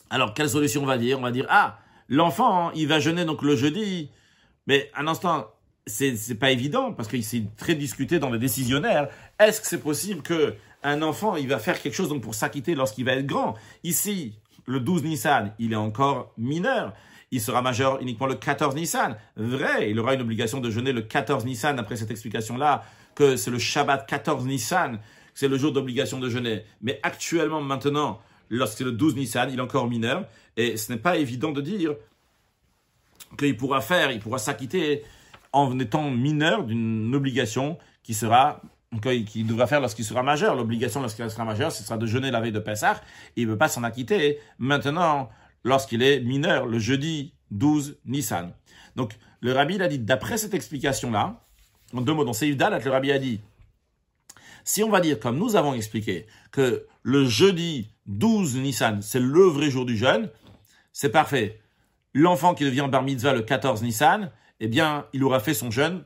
Alors, quelle solution on va dire? On va dire, ah, l'enfant, il va jeûner donc le jeudi. Mais un instant, c'est pas évident parce que c'est très discuté dans les décisionnaires. Est-ce que c'est possible que un enfant, il va faire quelque chose donc pour s'acquitter lorsqu'il va être grand? Ici, le 12 Nissan, il est encore mineur il sera majeur uniquement le 14 Nissan. Vrai, il aura une obligation de jeûner le 14 Nissan après cette explication-là que c'est le Shabbat 14 Nissan, c'est le jour d'obligation de jeûner. Mais actuellement, maintenant, lorsque c'est le 12 Nissan, il est encore mineur, et ce n'est pas évident de dire qu'il pourra faire, il pourra s'acquitter en étant mineur d'une obligation qui sera qu'il devra faire lorsqu'il sera majeur. L'obligation lorsqu'il sera majeur, ce sera de jeûner la veille de Pessah. Il ne peut pas s'en acquitter maintenant lorsqu'il est mineur, le jeudi 12 Nissan. Donc, le rabbi a dit, d'après cette explication-là, en deux mots, dans Seif Dalat, le rabbi a dit, si on va dire, comme nous avons expliqué, que le jeudi 12 Nissan, c'est le vrai jour du jeûne, c'est parfait. L'enfant qui devient bar mitzvah le 14 Nissan, eh bien, il aura fait son jeûne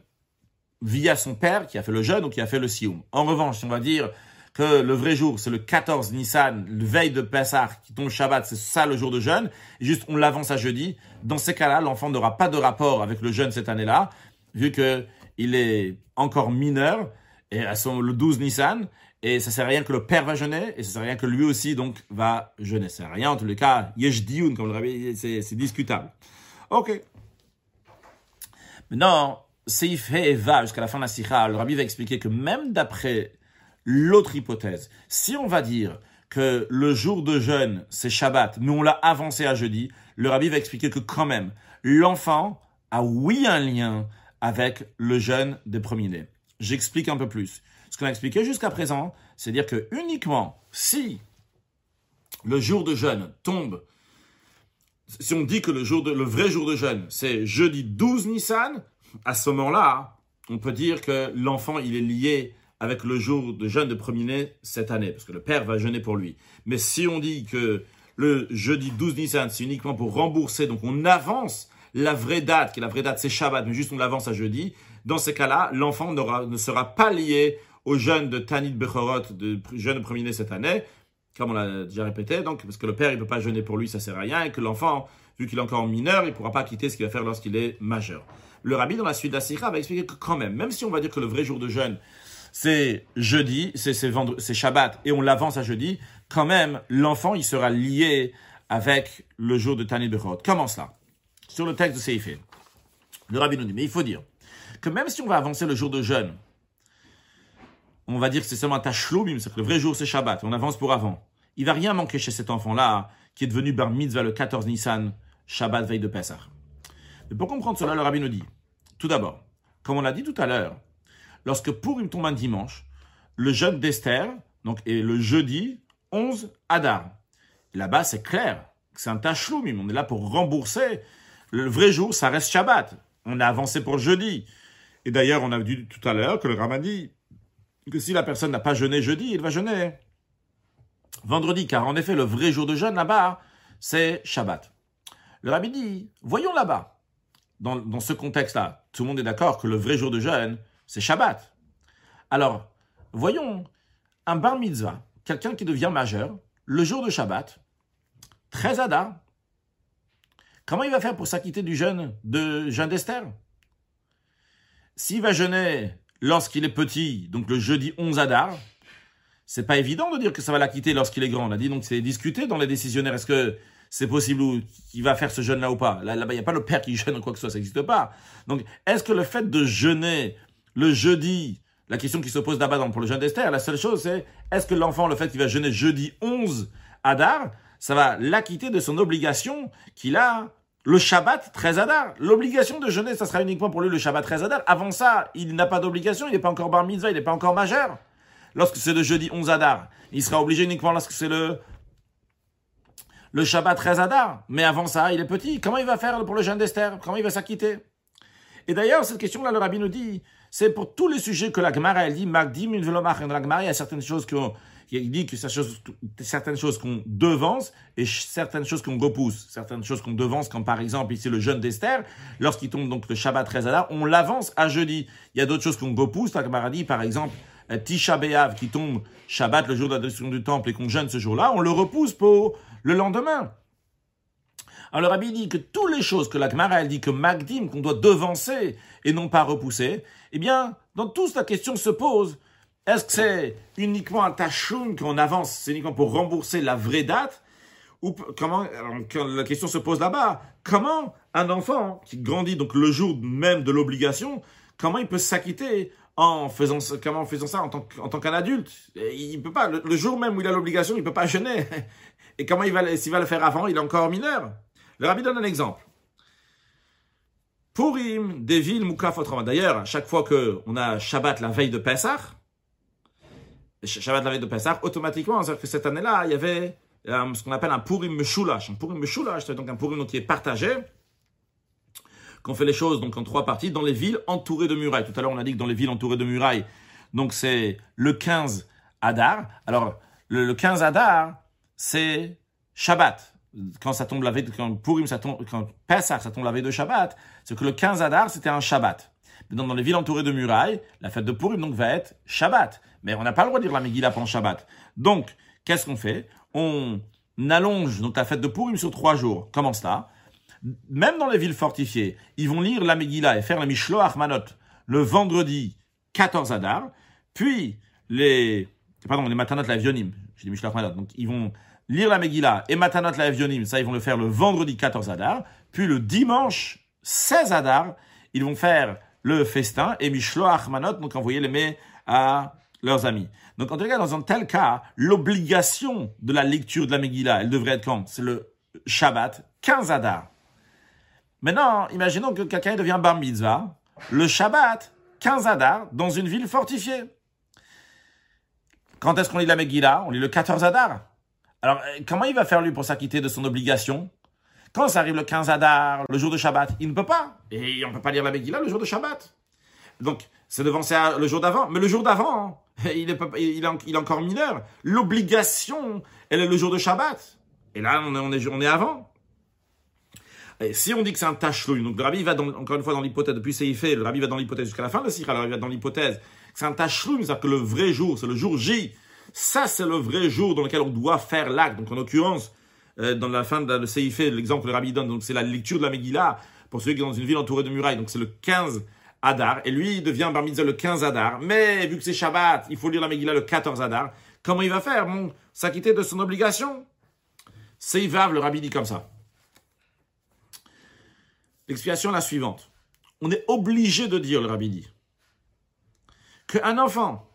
via son père qui a fait le jeûne ou qui a fait le sioum. En revanche, on va dire que le vrai jour, c'est le 14 Nissan, le veille de Pessah, qui tombe Shabbat, c'est ça le jour de jeûne, et juste on l'avance à jeudi, dans ces cas-là, l'enfant n'aura pas de rapport avec le jeûne cette année-là, vu que il est encore mineur, et à son, le 12 Nissan, et ça sert à rien que le père va jeûner, et ça sert à rien que lui aussi, donc, va jeûner. Ça sert à rien, en tous les cas, yesh dioun, comme le rabbi, c'est discutable. Ok. Maintenant, Seif et va jusqu'à la fin de la sikha, le rabbi va expliquer que même d'après l'autre hypothèse, si on va dire que le jour de jeûne, c'est Shabbat, mais on l'a avancé à jeudi, le rabbi va expliquer que quand même, l'enfant a oui un lien avec le jeûne des premiers-nés. J'explique un peu plus. Ce qu'on a expliqué jusqu'à présent, c'est dire que uniquement si le jour de jeûne tombe, si on dit que le, jour de, le vrai jour de jeûne, c'est jeudi 12 Nissan, à ce moment-là, on peut dire que l'enfant, il est lié avec le jour de jeûne de premier-né cette année, parce que le père va jeûner pour lui. Mais si on dit que le jeudi 12 Nissan, c'est uniquement pour rembourser, donc on avance la vraie date, qui est la vraie date, c'est Shabbat, mais juste on l'avance à jeudi. Dans ces cas-là, l'enfant ne sera pas lié aux jeunes de Tanit Bechorot, de jeunes premier cette année, comme on l'a déjà répété, donc, parce que le père, il ne peut pas jeûner pour lui, ça sert à rien, et que l'enfant, vu qu'il est encore mineur, il ne pourra pas quitter ce qu'il va faire lorsqu'il est majeur. Le rabbi, dans la suite de la va expliquer que quand même, même si on va dire que le vrai jour de jeûne, c'est jeudi, c'est c'est Shabbat, et on l'avance à jeudi, quand même, l'enfant, il sera lié avec le jour de Tanit Bechorot. Comment cela Sur le texte de Seifé. Le rabbi nous dit, mais il faut dire que même si on va avancer le jour de jeûne, on va dire que c'est seulement un tachloum, c'est que le vrai jour c'est Shabbat, on avance pour avant. Il va rien manquer chez cet enfant-là, qui est devenu bar mitzvah le 14 Nissan, Shabbat veille de Pessah. Mais pour comprendre cela, le rabbi nous dit, tout d'abord, comme on l'a dit tout à l'heure, lorsque Purim tombe un dimanche, le jeûne d'Esther, donc, est le jeudi 11 Adar. Là-bas, c'est clair, c'est un tachloum, on est là pour rembourser. Le vrai jour, ça reste Shabbat. On a avancé pour jeudi. Et d'ailleurs, on a dit tout à l'heure que le rabbi dit que si la personne n'a pas jeûné jeudi, il va jeûner vendredi, car en effet, le vrai jour de jeûne là-bas, c'est Shabbat. Le rabbi dit, voyons là-bas, dans, ce contexte-là, tout le monde est d'accord que le vrai jour de jeûne, c'est Shabbat. Alors, voyons un bar mitzvah, quelqu'un qui devient majeur, le jour de Shabbat, très Adar, comment il va faire pour s'acquitter du jeûne de jeûne d'Esther? S'il va jeûner lorsqu'il est petit, donc le jeudi 11 Adar, c'est pas évident de dire que ça va l'acquitter lorsqu'il est grand. On a dit donc c'est discuté dans les décisionnaires. Est-ce que c'est possible ou qu'il va faire ce jeûne-là ou pas Là, il n'y a pas le père qui jeûne ou quoi que ce soit, ça n'existe pas. Donc, est-ce que le fait de jeûner le jeudi, la question qui se pose là-bas pour le jeûne d'Esther, la seule chose c'est est-ce que l'enfant, le fait qu'il va jeûner jeudi 11 Adar, ça va l'acquitter de son obligation qu'il a le Shabbat 13 Adar? L'obligation de jeûner, ça sera uniquement pour lui le Shabbat 13 Adar. Avant ça, il n'a pas d'obligation, il n'est pas encore bar mitzvah, il n'est pas encore majeur. Lorsque c'est le jeudi 11 Adar, il sera obligé uniquement lorsque c'est le le Shabbat 13 Adar. Mais avant ça, il est petit. Comment il va faire pour le jeûne d'Esther? Comment il va s'acquitter? Et d'ailleurs, cette question-là, le rabbi nous dit, c'est pour tous les sujets que la Gemara, elle dit, Magdim, Dans la Gemara, il y a certaines choses qu'on il dit que certaines choses qu'on devance et certaines choses qu'on repousse. Certaines choses qu'on devance, comme par exemple ici le jeûne d'Esther, lorsqu'il tombe donc le Shabbat 13 Adar, on l'avance à jeudi. Il y a d'autres choses qu'on repousse, la Gemara dit par exemple euh, Tisha B'Av qui tombe Shabbat le jour de la destruction du temple et qu'on jeûne ce jour-là, on le repousse pour le lendemain. Alors Rabbi dit que toutes les choses que la Gemara elle dit que Magdim qu'on doit devancer et non pas repousser, eh bien dans toute la question se pose est-ce que c'est uniquement un tachum qu'on avance, c'est uniquement pour rembourser la vraie date ou comment la question se pose là-bas, comment un enfant qui grandit donc le jour même de l'obligation, comment il peut s'acquitter en faisant comment en faisant ça en tant, qu'un adulte? Il peut pas le, jour même où il a l'obligation, il peut pas jeûner. Et comment il va s'il va le faire avant, il est encore mineur. Le rabbi donne un exemple. Purim, des villes, Moukaf, D'ailleurs, chaque fois qu'on a Shabbat la veille de Pessah, Shabbat la veille de Pessah, automatiquement, c'est-à-dire que cette année-là, il y avait euh, ce qu'on appelle un Purim Meshulash. Un Purim Meshulash, c'est donc un Purim qui est partagé, qu'on fait les choses donc en trois parties, dans les villes entourées de murailles. Tout à l'heure, on a dit que dans les villes entourées de murailles, donc c'est le 15 Adar. Alors, le, 15 Adar, c'est Shabbat. Quand ça tombe la veille, quand Purim, ça tombe, quand Pessah, ça tombe la veille de Shabbat, c'est que le 15 Adar, c'était un Shabbat. Dans, dans les villes entourées de murailles, la fête de Purim donc va être Shabbat. Mais on n'a pas le droit de dire la Megillah pendant Shabbat. Donc, qu'est-ce qu'on fait? On allonge donc la fête de Purim sur trois jours. Comment cela? Même dans les villes fortifiées, ils vont lire la Megillah et faire la Mishloach Manot le vendredi 14 Adar, puis les pardon les la Vionim, j'ai dit Mishloach Manot, donc ils vont lire la Megillah et Matanot la Vionim, ça ils vont le faire le vendredi 14 Adar, puis le dimanche 16 Adar, ils vont faire le festin et Mishloach Manot, donc envoyer les mets à leurs amis. Donc en tout cas, dans un tel cas, l'obligation de la lecture de la Megillah, elle devrait être quand? C'est le Shabbat 15 Adar. Maintenant, imaginons que quelqu'un devient bar mitzvah, le Shabbat 15 Adar, dans une ville fortifiée. Quand est-ce qu'on lit la Megillah? On lit le 14 Adar. Alors, euh, comment il va faire lui pour s'acquitter de son obligation? Quand ça arrive le 15 Adar, le jour de Shabbat, il ne peut pas. Et on ne peut pas lire la Megillah le jour de Shabbat. Donc, c'est devancé le jour d'avant. Mais le jour d'avant, il est, il, est, encore mineur. L'obligation, elle est le jour de Shabbat. Et là, on est, avant. Et si on dit que c'est un tachloum, donc le rabbi va encore une fois dans l'hypothèse, depuis fait, le rabbi va dans l'hypothèse jusqu'à la fin de la sikha, le rabbi va dans l'hypothèse que c'est un tachloum, c'est-à-dire que le vrai jour, c'est le jour J, ça c'est le vrai jour dans lequel on doit faire l'acte. Donc en l'occurrence, euh, dans la fin de la fait, l'exemple que le rabbi donne, donc c'est la lecture de la Megillah pour ceux qui sont dans une ville entourée de murailles, donc c'est le 15 Adar, et lui il devient bar le 15 Adar, mais vu que c'est Shabbat, il faut lire la Megillah le 14 Adar, comment il va faire S'acquitter de son obligation? C'est Vav, le rabbi dit comme ça. L'explication est la suivante. On est obligé de dire, le rabbi dit, qu'un enfant,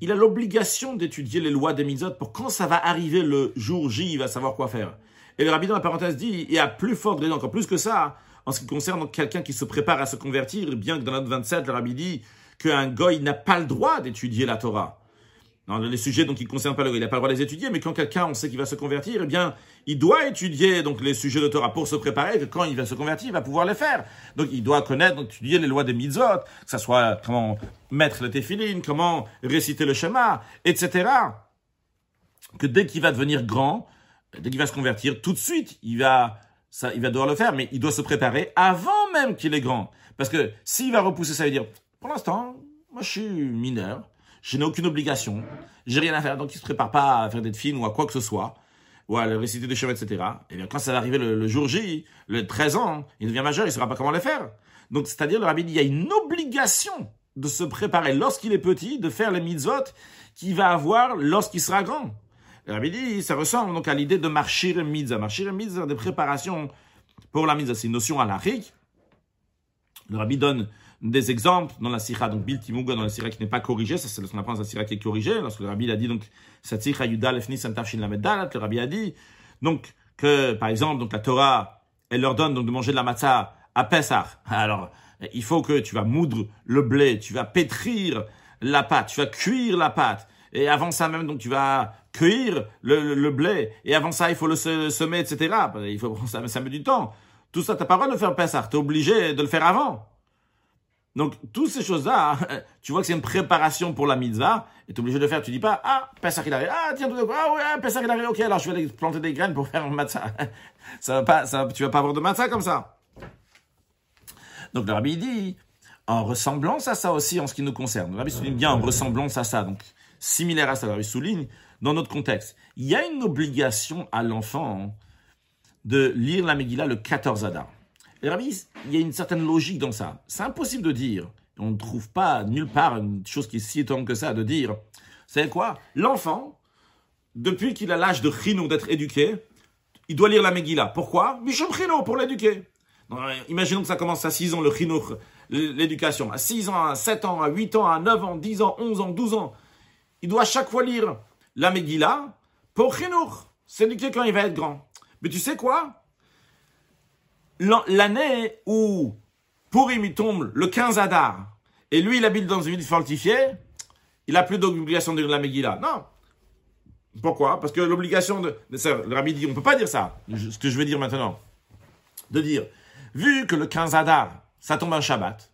il a l'obligation d'étudier les lois des mitzvot pour quand ça va arriver le jour J, il va savoir quoi faire. Et le rabbi dans la parenthèse dit, il y a plus fort raison, encore plus que ça, en ce qui concerne quelqu'un qui se prépare à se convertir, bien que dans notre 27, le rabbi dit qu'un goy n'a pas le droit d'étudier la Torah. Dans les sujets donc qui ne concernent pas le il n'a pas le droit de les étudier, mais quand quelqu'un, on sait qu'il va se convertir, eh bien, il doit étudier donc les sujets de Torah pour se préparer, que quand il va se convertir, il va pouvoir les faire. Donc, il doit connaître, étudier les lois des mitzvot, que ce soit comment mettre le téphilines, comment réciter le schéma, etc. Que dès qu'il va devenir grand, dès qu'il va se convertir, tout de suite, il va, ça, il va devoir le faire, mais il doit se préparer avant même qu'il est grand. Parce que s'il va repousser, ça veut dire, pour l'instant, moi je suis mineur, je n'ai aucune obligation, j'ai rien à faire, donc il se prépare pas à faire des films ou à quoi que ce soit, ou à réciter des chemins, etc. Et bien quand ça va arriver le, jour J, le 13 ans, il devient majeur, il ne saura pas comment le faire. Donc c'est-à-dire, le rabbi dit, il y a une obligation de se préparer lorsqu'il est petit, de faire les mitzvot qu'il va avoir lorsqu'il sera grand. Le rabbi dit, ça ressemble donc à l'idée de marcher mitzvah. Marcher mitzvah, des préparations pour la mitzvah. C'est une notion à l'Afrique. Le rabbi donne des exemples dans la sira, donc Biltimuga, dans la sira qui n'est pas corrigée, ça c'est ce qu'on appelle la sira qui est corrigée, lorsque le rabbi a dit, donc, cette sira Yudal Efnis Antafshin Lameddalat, le rabbi a dit, donc, que, par exemple, donc, la Torah, elle leur donne, donc, de manger de la matzah à Pessah. Alors, il faut que tu vas moudre le blé, tu vas pétrir la pâte, tu vas cuire la pâte, et avant ça même, donc, tu vas cueillir le, blé, et avant ça, il faut le semer, etc. Il faut, ça, ça met du temps. Tout ça, t'as pas le droit de le faire Pessah, t'es obligé de le faire avant. Donc, toutes ces choses-là, tu vois que c'est une préparation pour la mitzvah, et tu es obligé de faire, tu dis pas, ah, Pessah il arrive, ah, tiens, ah ouais, Pessah il arrive, ok, alors je vais aller planter des graines pour faire un matzah. ça va pas, ça, tu vas pas avoir de matzah comme ça. Donc, le rabbi dit, en ressemblance à ça aussi, en ce qui nous concerne. Le rabbi souligne bien en ressemblance à ça, donc, similaire à ça, le rabbi souligne, dans notre contexte. Il y a une obligation à l'enfant de lire la Megillah le 14 Adar. Et il y a une certaine logique dans ça. C'est impossible de dire. On ne trouve pas nulle part une chose qui est si étonnante que ça de dire. C'est quoi? L'enfant, depuis qu'il a l'âge de chino, d'être éduqué, il doit lire la Megillah. Pourquoi? Michel chino, pour l'éduquer. Imaginons que ça commence à 6 ans, le chino, l'éducation. À 6 ans, à 7 ans, à 8 ans, à 9 ans, 10 ans, 11 ans, 12 ans. Il doit chaque fois lire la Megillah pour chino. S'éduquer quand il va être grand. Mais tu sais quoi? L'année où Purim il tombe le 15 Adar, et lui il habite dans une ville fortifiée, il a plus d'obligation de la Megillah. Non. Pourquoi? Parce que l'obligation de, Le rabbi dit, on ne peut pas dire ça. Ce que je vais dire maintenant. De dire, vu que le 15 Adar, ça tombe un Shabbat,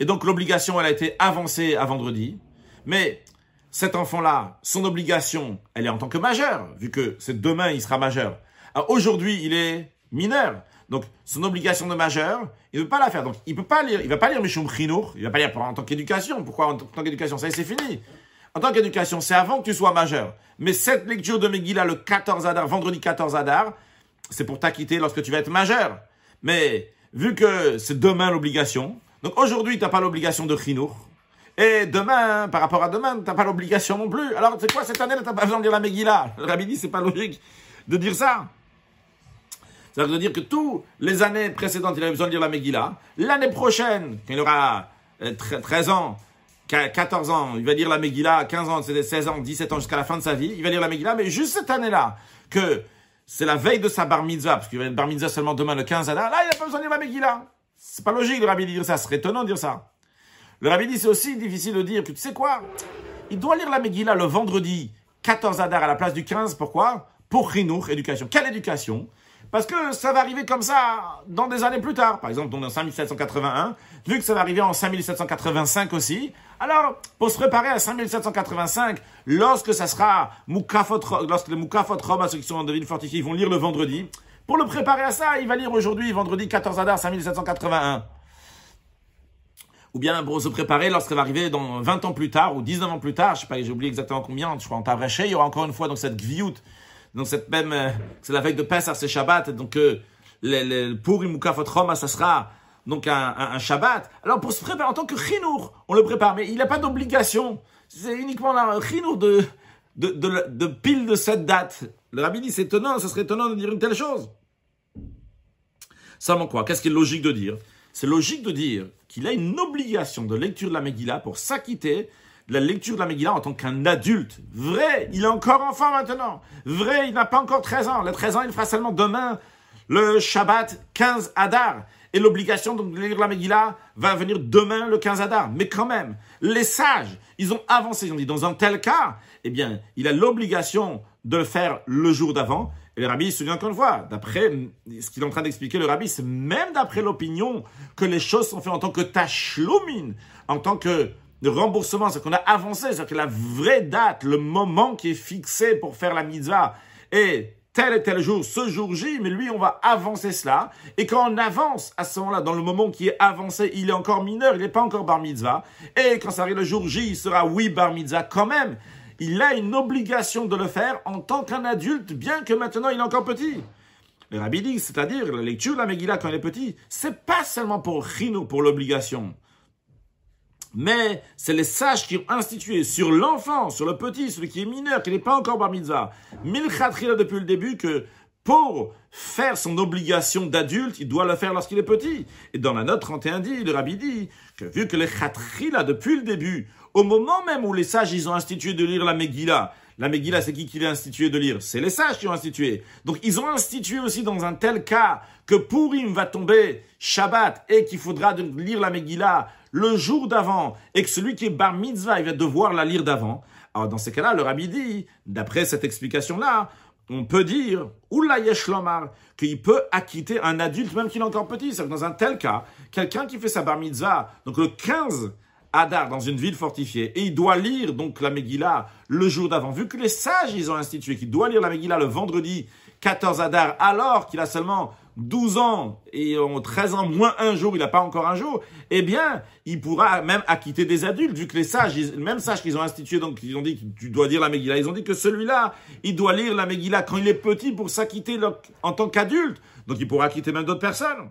et donc l'obligation, elle a été avancée à vendredi, mais cet enfant-là, son obligation, elle est en tant que majeur, vu que c'est demain, il sera majeur. Aujourd'hui, il est mineur. Donc, son obligation de majeur, il ne peut pas la faire. Donc, il peut pas lire, il va pas lire Mishum Chinour, il va pas lire en tant qu'éducation. Pourquoi en tant qu'éducation? Ça c'est fini. En tant qu'éducation, c'est avant que tu sois majeur. Mais cette lecture de Megillah le 14 Adar, vendredi 14 Adar, c'est pour t'acquitter lorsque tu vas être majeur. Mais, vu que c'est demain l'obligation, donc aujourd'hui, tu n'as pas l'obligation de Chinour. Et demain, par rapport à demain, tu n'as pas l'obligation non plus. Alors, c'est quoi cette année, tu n'as pas besoin de lire la Megillah? Le rabbi dit, c'est pas logique de dire ça. Ça veut dire que tous les années précédentes, il avait besoin de lire la Megillah. L'année prochaine, quand il aura 13 euh, ans, 14 ans, il va lire la Megillah, 15 ans, c'est 16 ans, 17 ans jusqu'à la fin de sa vie, il va lire la Megillah, mais juste cette année-là, que c'est la veille de sa bar mitzvah, parce qu'il va être bar mitzvah seulement demain le 15 Adar, là, il n'a pas besoin de lire la Megillah. C'est pas logique, le rabbi de dire ça, ce serait étonnant de dire ça. Le rabbi dit, c'est aussi difficile de dire que, tu sais quoi, il doit lire la Megillah le vendredi 14 Adar à la place du 15, pourquoi? Pour Chinour, éducation. Quelle éducation? Parce que ça va arriver comme ça dans des années plus tard. Par exemple, en 5781, vu que ça va arriver en 5785 aussi. Alors, pour se préparer à 5785, lorsque ça sera Moukafot, lorsque les Moukafot Roma, ceux qui sont en devine fortifiée, ils vont lire le vendredi. Pour le préparer à ça, il va lire aujourd'hui, vendredi 14 Adar 5781. Ou bien pour se préparer lorsqu'elle va arriver dans 20 ans plus tard ou 19 ans plus tard, je sais pas, j'ai oublié exactement combien, je crois en Tavreché, il y aura encore une fois donc cette gviout, donc cette même, euh, c'est la veille de Pessah, c'est Shabbat, donc euh, le, Roma, ça sera donc un, Shabbat. Alors pour se préparer en tant que chinour, on le prépare, mais il n'a pas d'obligation. C'est uniquement un chinour de, pile de cette date. Le rabbi dit, c'est étonnant, ça serait étonnant de dire une telle chose. Seulement quoi Qu'est-ce qui est logique de dire? C'est logique de dire qu'il a une obligation de lecture de la Megillah pour s'acquitter la lecture de la Megillah en tant qu'un adulte. Vrai, il est encore enfant maintenant. Vrai, il n'a pas encore 13 ans. Les 13 ans, il fera seulement demain le Shabbat 15 Adar. Et l'obligation de lire la Megillah va venir demain le 15 Adar. Mais quand même, les sages, ils ont avancé. Ils ont dit, dans un tel cas, eh bien, il a l'obligation de le faire le jour d'avant. Et le rabbi, il se souvient encore une fois, d'après ce qu'il est en train d'expliquer, le rabbi, c'est même d'après l'opinion que les choses sont faites en tant que tachloumine, en tant que remboursement, c'est qu'on a avancé, c'est-à-dire que la vraie date, le moment qui est fixé pour faire la mitzvah est tel et tel jour, ce jour J, mais lui, on va avancer cela. Et quand on avance à ce moment-là, dans le moment qui est avancé, il est encore mineur, il n'est pas encore bar mitzvah. Et quand ça arrive le jour J, il sera oui bar mitzvah quand même. Il a une obligation de le faire en tant qu'un adulte, bien que maintenant il est encore petit. Le rabbi c'est-à-dire la lecture de la Megillah quand il est petit, c'est pas seulement pour Chino, pour l'obligation. Mais c'est les sages qui ont institué sur l'enfant, sur le petit, celui qui est mineur, qui n'est pas encore bar mitzvah, milchatrila depuis le début que pour faire son obligation d'adulte, il doit le faire lorsqu'il est petit. Et dans la note 31 dit, le rabbi dit, que vu que les chatrila depuis le début, au moment même où les sages, ils ont institué de lire la Megillah, la Megillah, c'est qui qui l'a institué de lire? C'est les sages qui ont institué. Donc, ils ont institué aussi dans un tel cas que Purim va tomber Shabbat et qu'il faudra lire la Megillah le jour d'avant et que celui qui est bar mitzvah, il va devoir la lire d'avant. Alors dans ces cas-là, le rabbi dit, d'après cette explication-là, on peut dire, oula yeshlomar, qu'il peut acquitter un adulte même qu'il est encore petit. C'est dans un tel cas, quelqu'un qui fait sa bar mitzvah, donc le 15 Adar dans une ville fortifiée et il doit lire donc la Megillah le jour d'avant. Vu que les sages ils ont institué qu'il doit lire la Megillah le vendredi 14 Adar alors qu'il a seulement 12 ans et en 13 ans moins un jour, il n'a pas encore un jour, eh bien, il pourra même acquitter des adultes, vu que les sages, même sages qu'ils ont institué, donc ils ont dit que tu dois lire la Megillah, ils ont dit que celui-là, il doit lire la Megillah quand il est petit pour s'acquitter en tant qu'adulte, donc il pourra acquitter même d'autres personnes.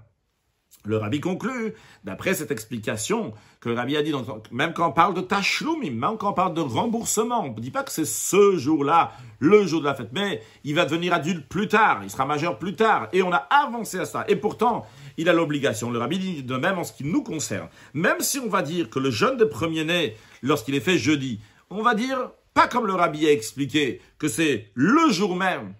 Le rabbi conclut, d'après cette explication que le rabbi a dit, même quand on parle de tachloumim, même quand on parle de remboursement, on ne dit pas que c'est ce jour-là, le jour de la fête, mais il va devenir adulte plus tard, il sera majeur plus tard, et on a avancé à ça. Et pourtant, il a l'obligation. Le rabbi dit de même en ce qui nous concerne. Même si on va dire que le jeûne de premier-né, lorsqu'il est fait jeudi, on va dire, pas comme le rabbi a expliqué, que c'est le jour même,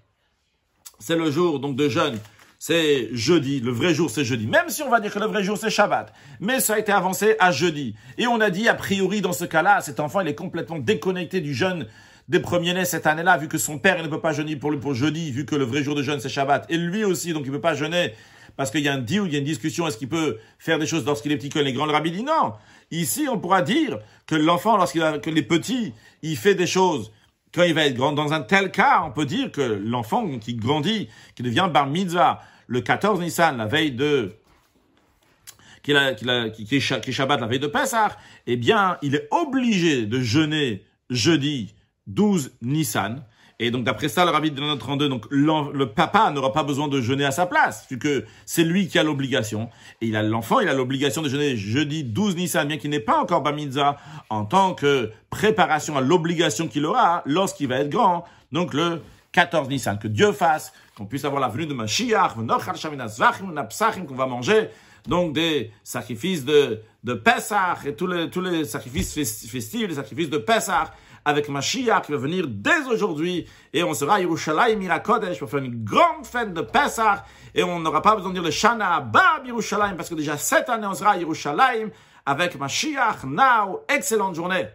c'est le jour donc de jeûne c'est jeudi, le vrai jour c'est jeudi. Même si on va dire que le vrai jour c'est Shabbat, mais ça a été avancé à jeudi. Et on a dit a priori dans ce cas-là, cet enfant il est complètement déconnecté du jeûne des premiers-nés cette année-là, vu que son père il ne peut pas jeûner pour, le, pour jeudi, vu que le vrai jour de jeûne c'est Shabbat, et lui aussi donc il ne peut pas jeûner parce qu'il y a un deal, il y a une discussion, est-ce qu'il peut faire des choses lorsqu'il est petit que les grands Le rabbi dit non. Ici on pourra dire que l'enfant lorsqu'il que les petits, il fait des choses quand il va être grand. Dans un tel cas, on peut dire que l'enfant qui grandit, qui devient bar mitzvah, le 14 Nissan, la veille de qui, est Shabbat, la veille de Pessah, eh bien, il est obligé de jeûner jeudi 12 Nissan. Et donc, d'après ça, le rabbi de 32, donc, le papa n'aura pas besoin de jeûner à sa place, puisque c'est lui qui a l'obligation. Et il a l'enfant, il a l'obligation de jeûner jeudi 12 Nissan, bien qu'il n'ait pas encore Bamidza, en tant que préparation à l'obligation qu'il aura lorsqu'il va être grand. Donc, le 14 Nissan. Que Dieu fasse qu'on puisse avoir la venue de Mashiach, qu'on va manger, donc des sacrifices de, de Pesach et tous les, tous les sacrifices festifs, les sacrifices de Pesach avec Mashiach qui va venir dès aujourd'hui et on sera à Yerushalayim Mirakodesh pour faire une grande fête de Pesach et on n'aura pas besoin de dire le Shana Abba Yerushalayim parce que déjà cette année on sera à Yerushalayim avec Mashiach. Now, excellente journée.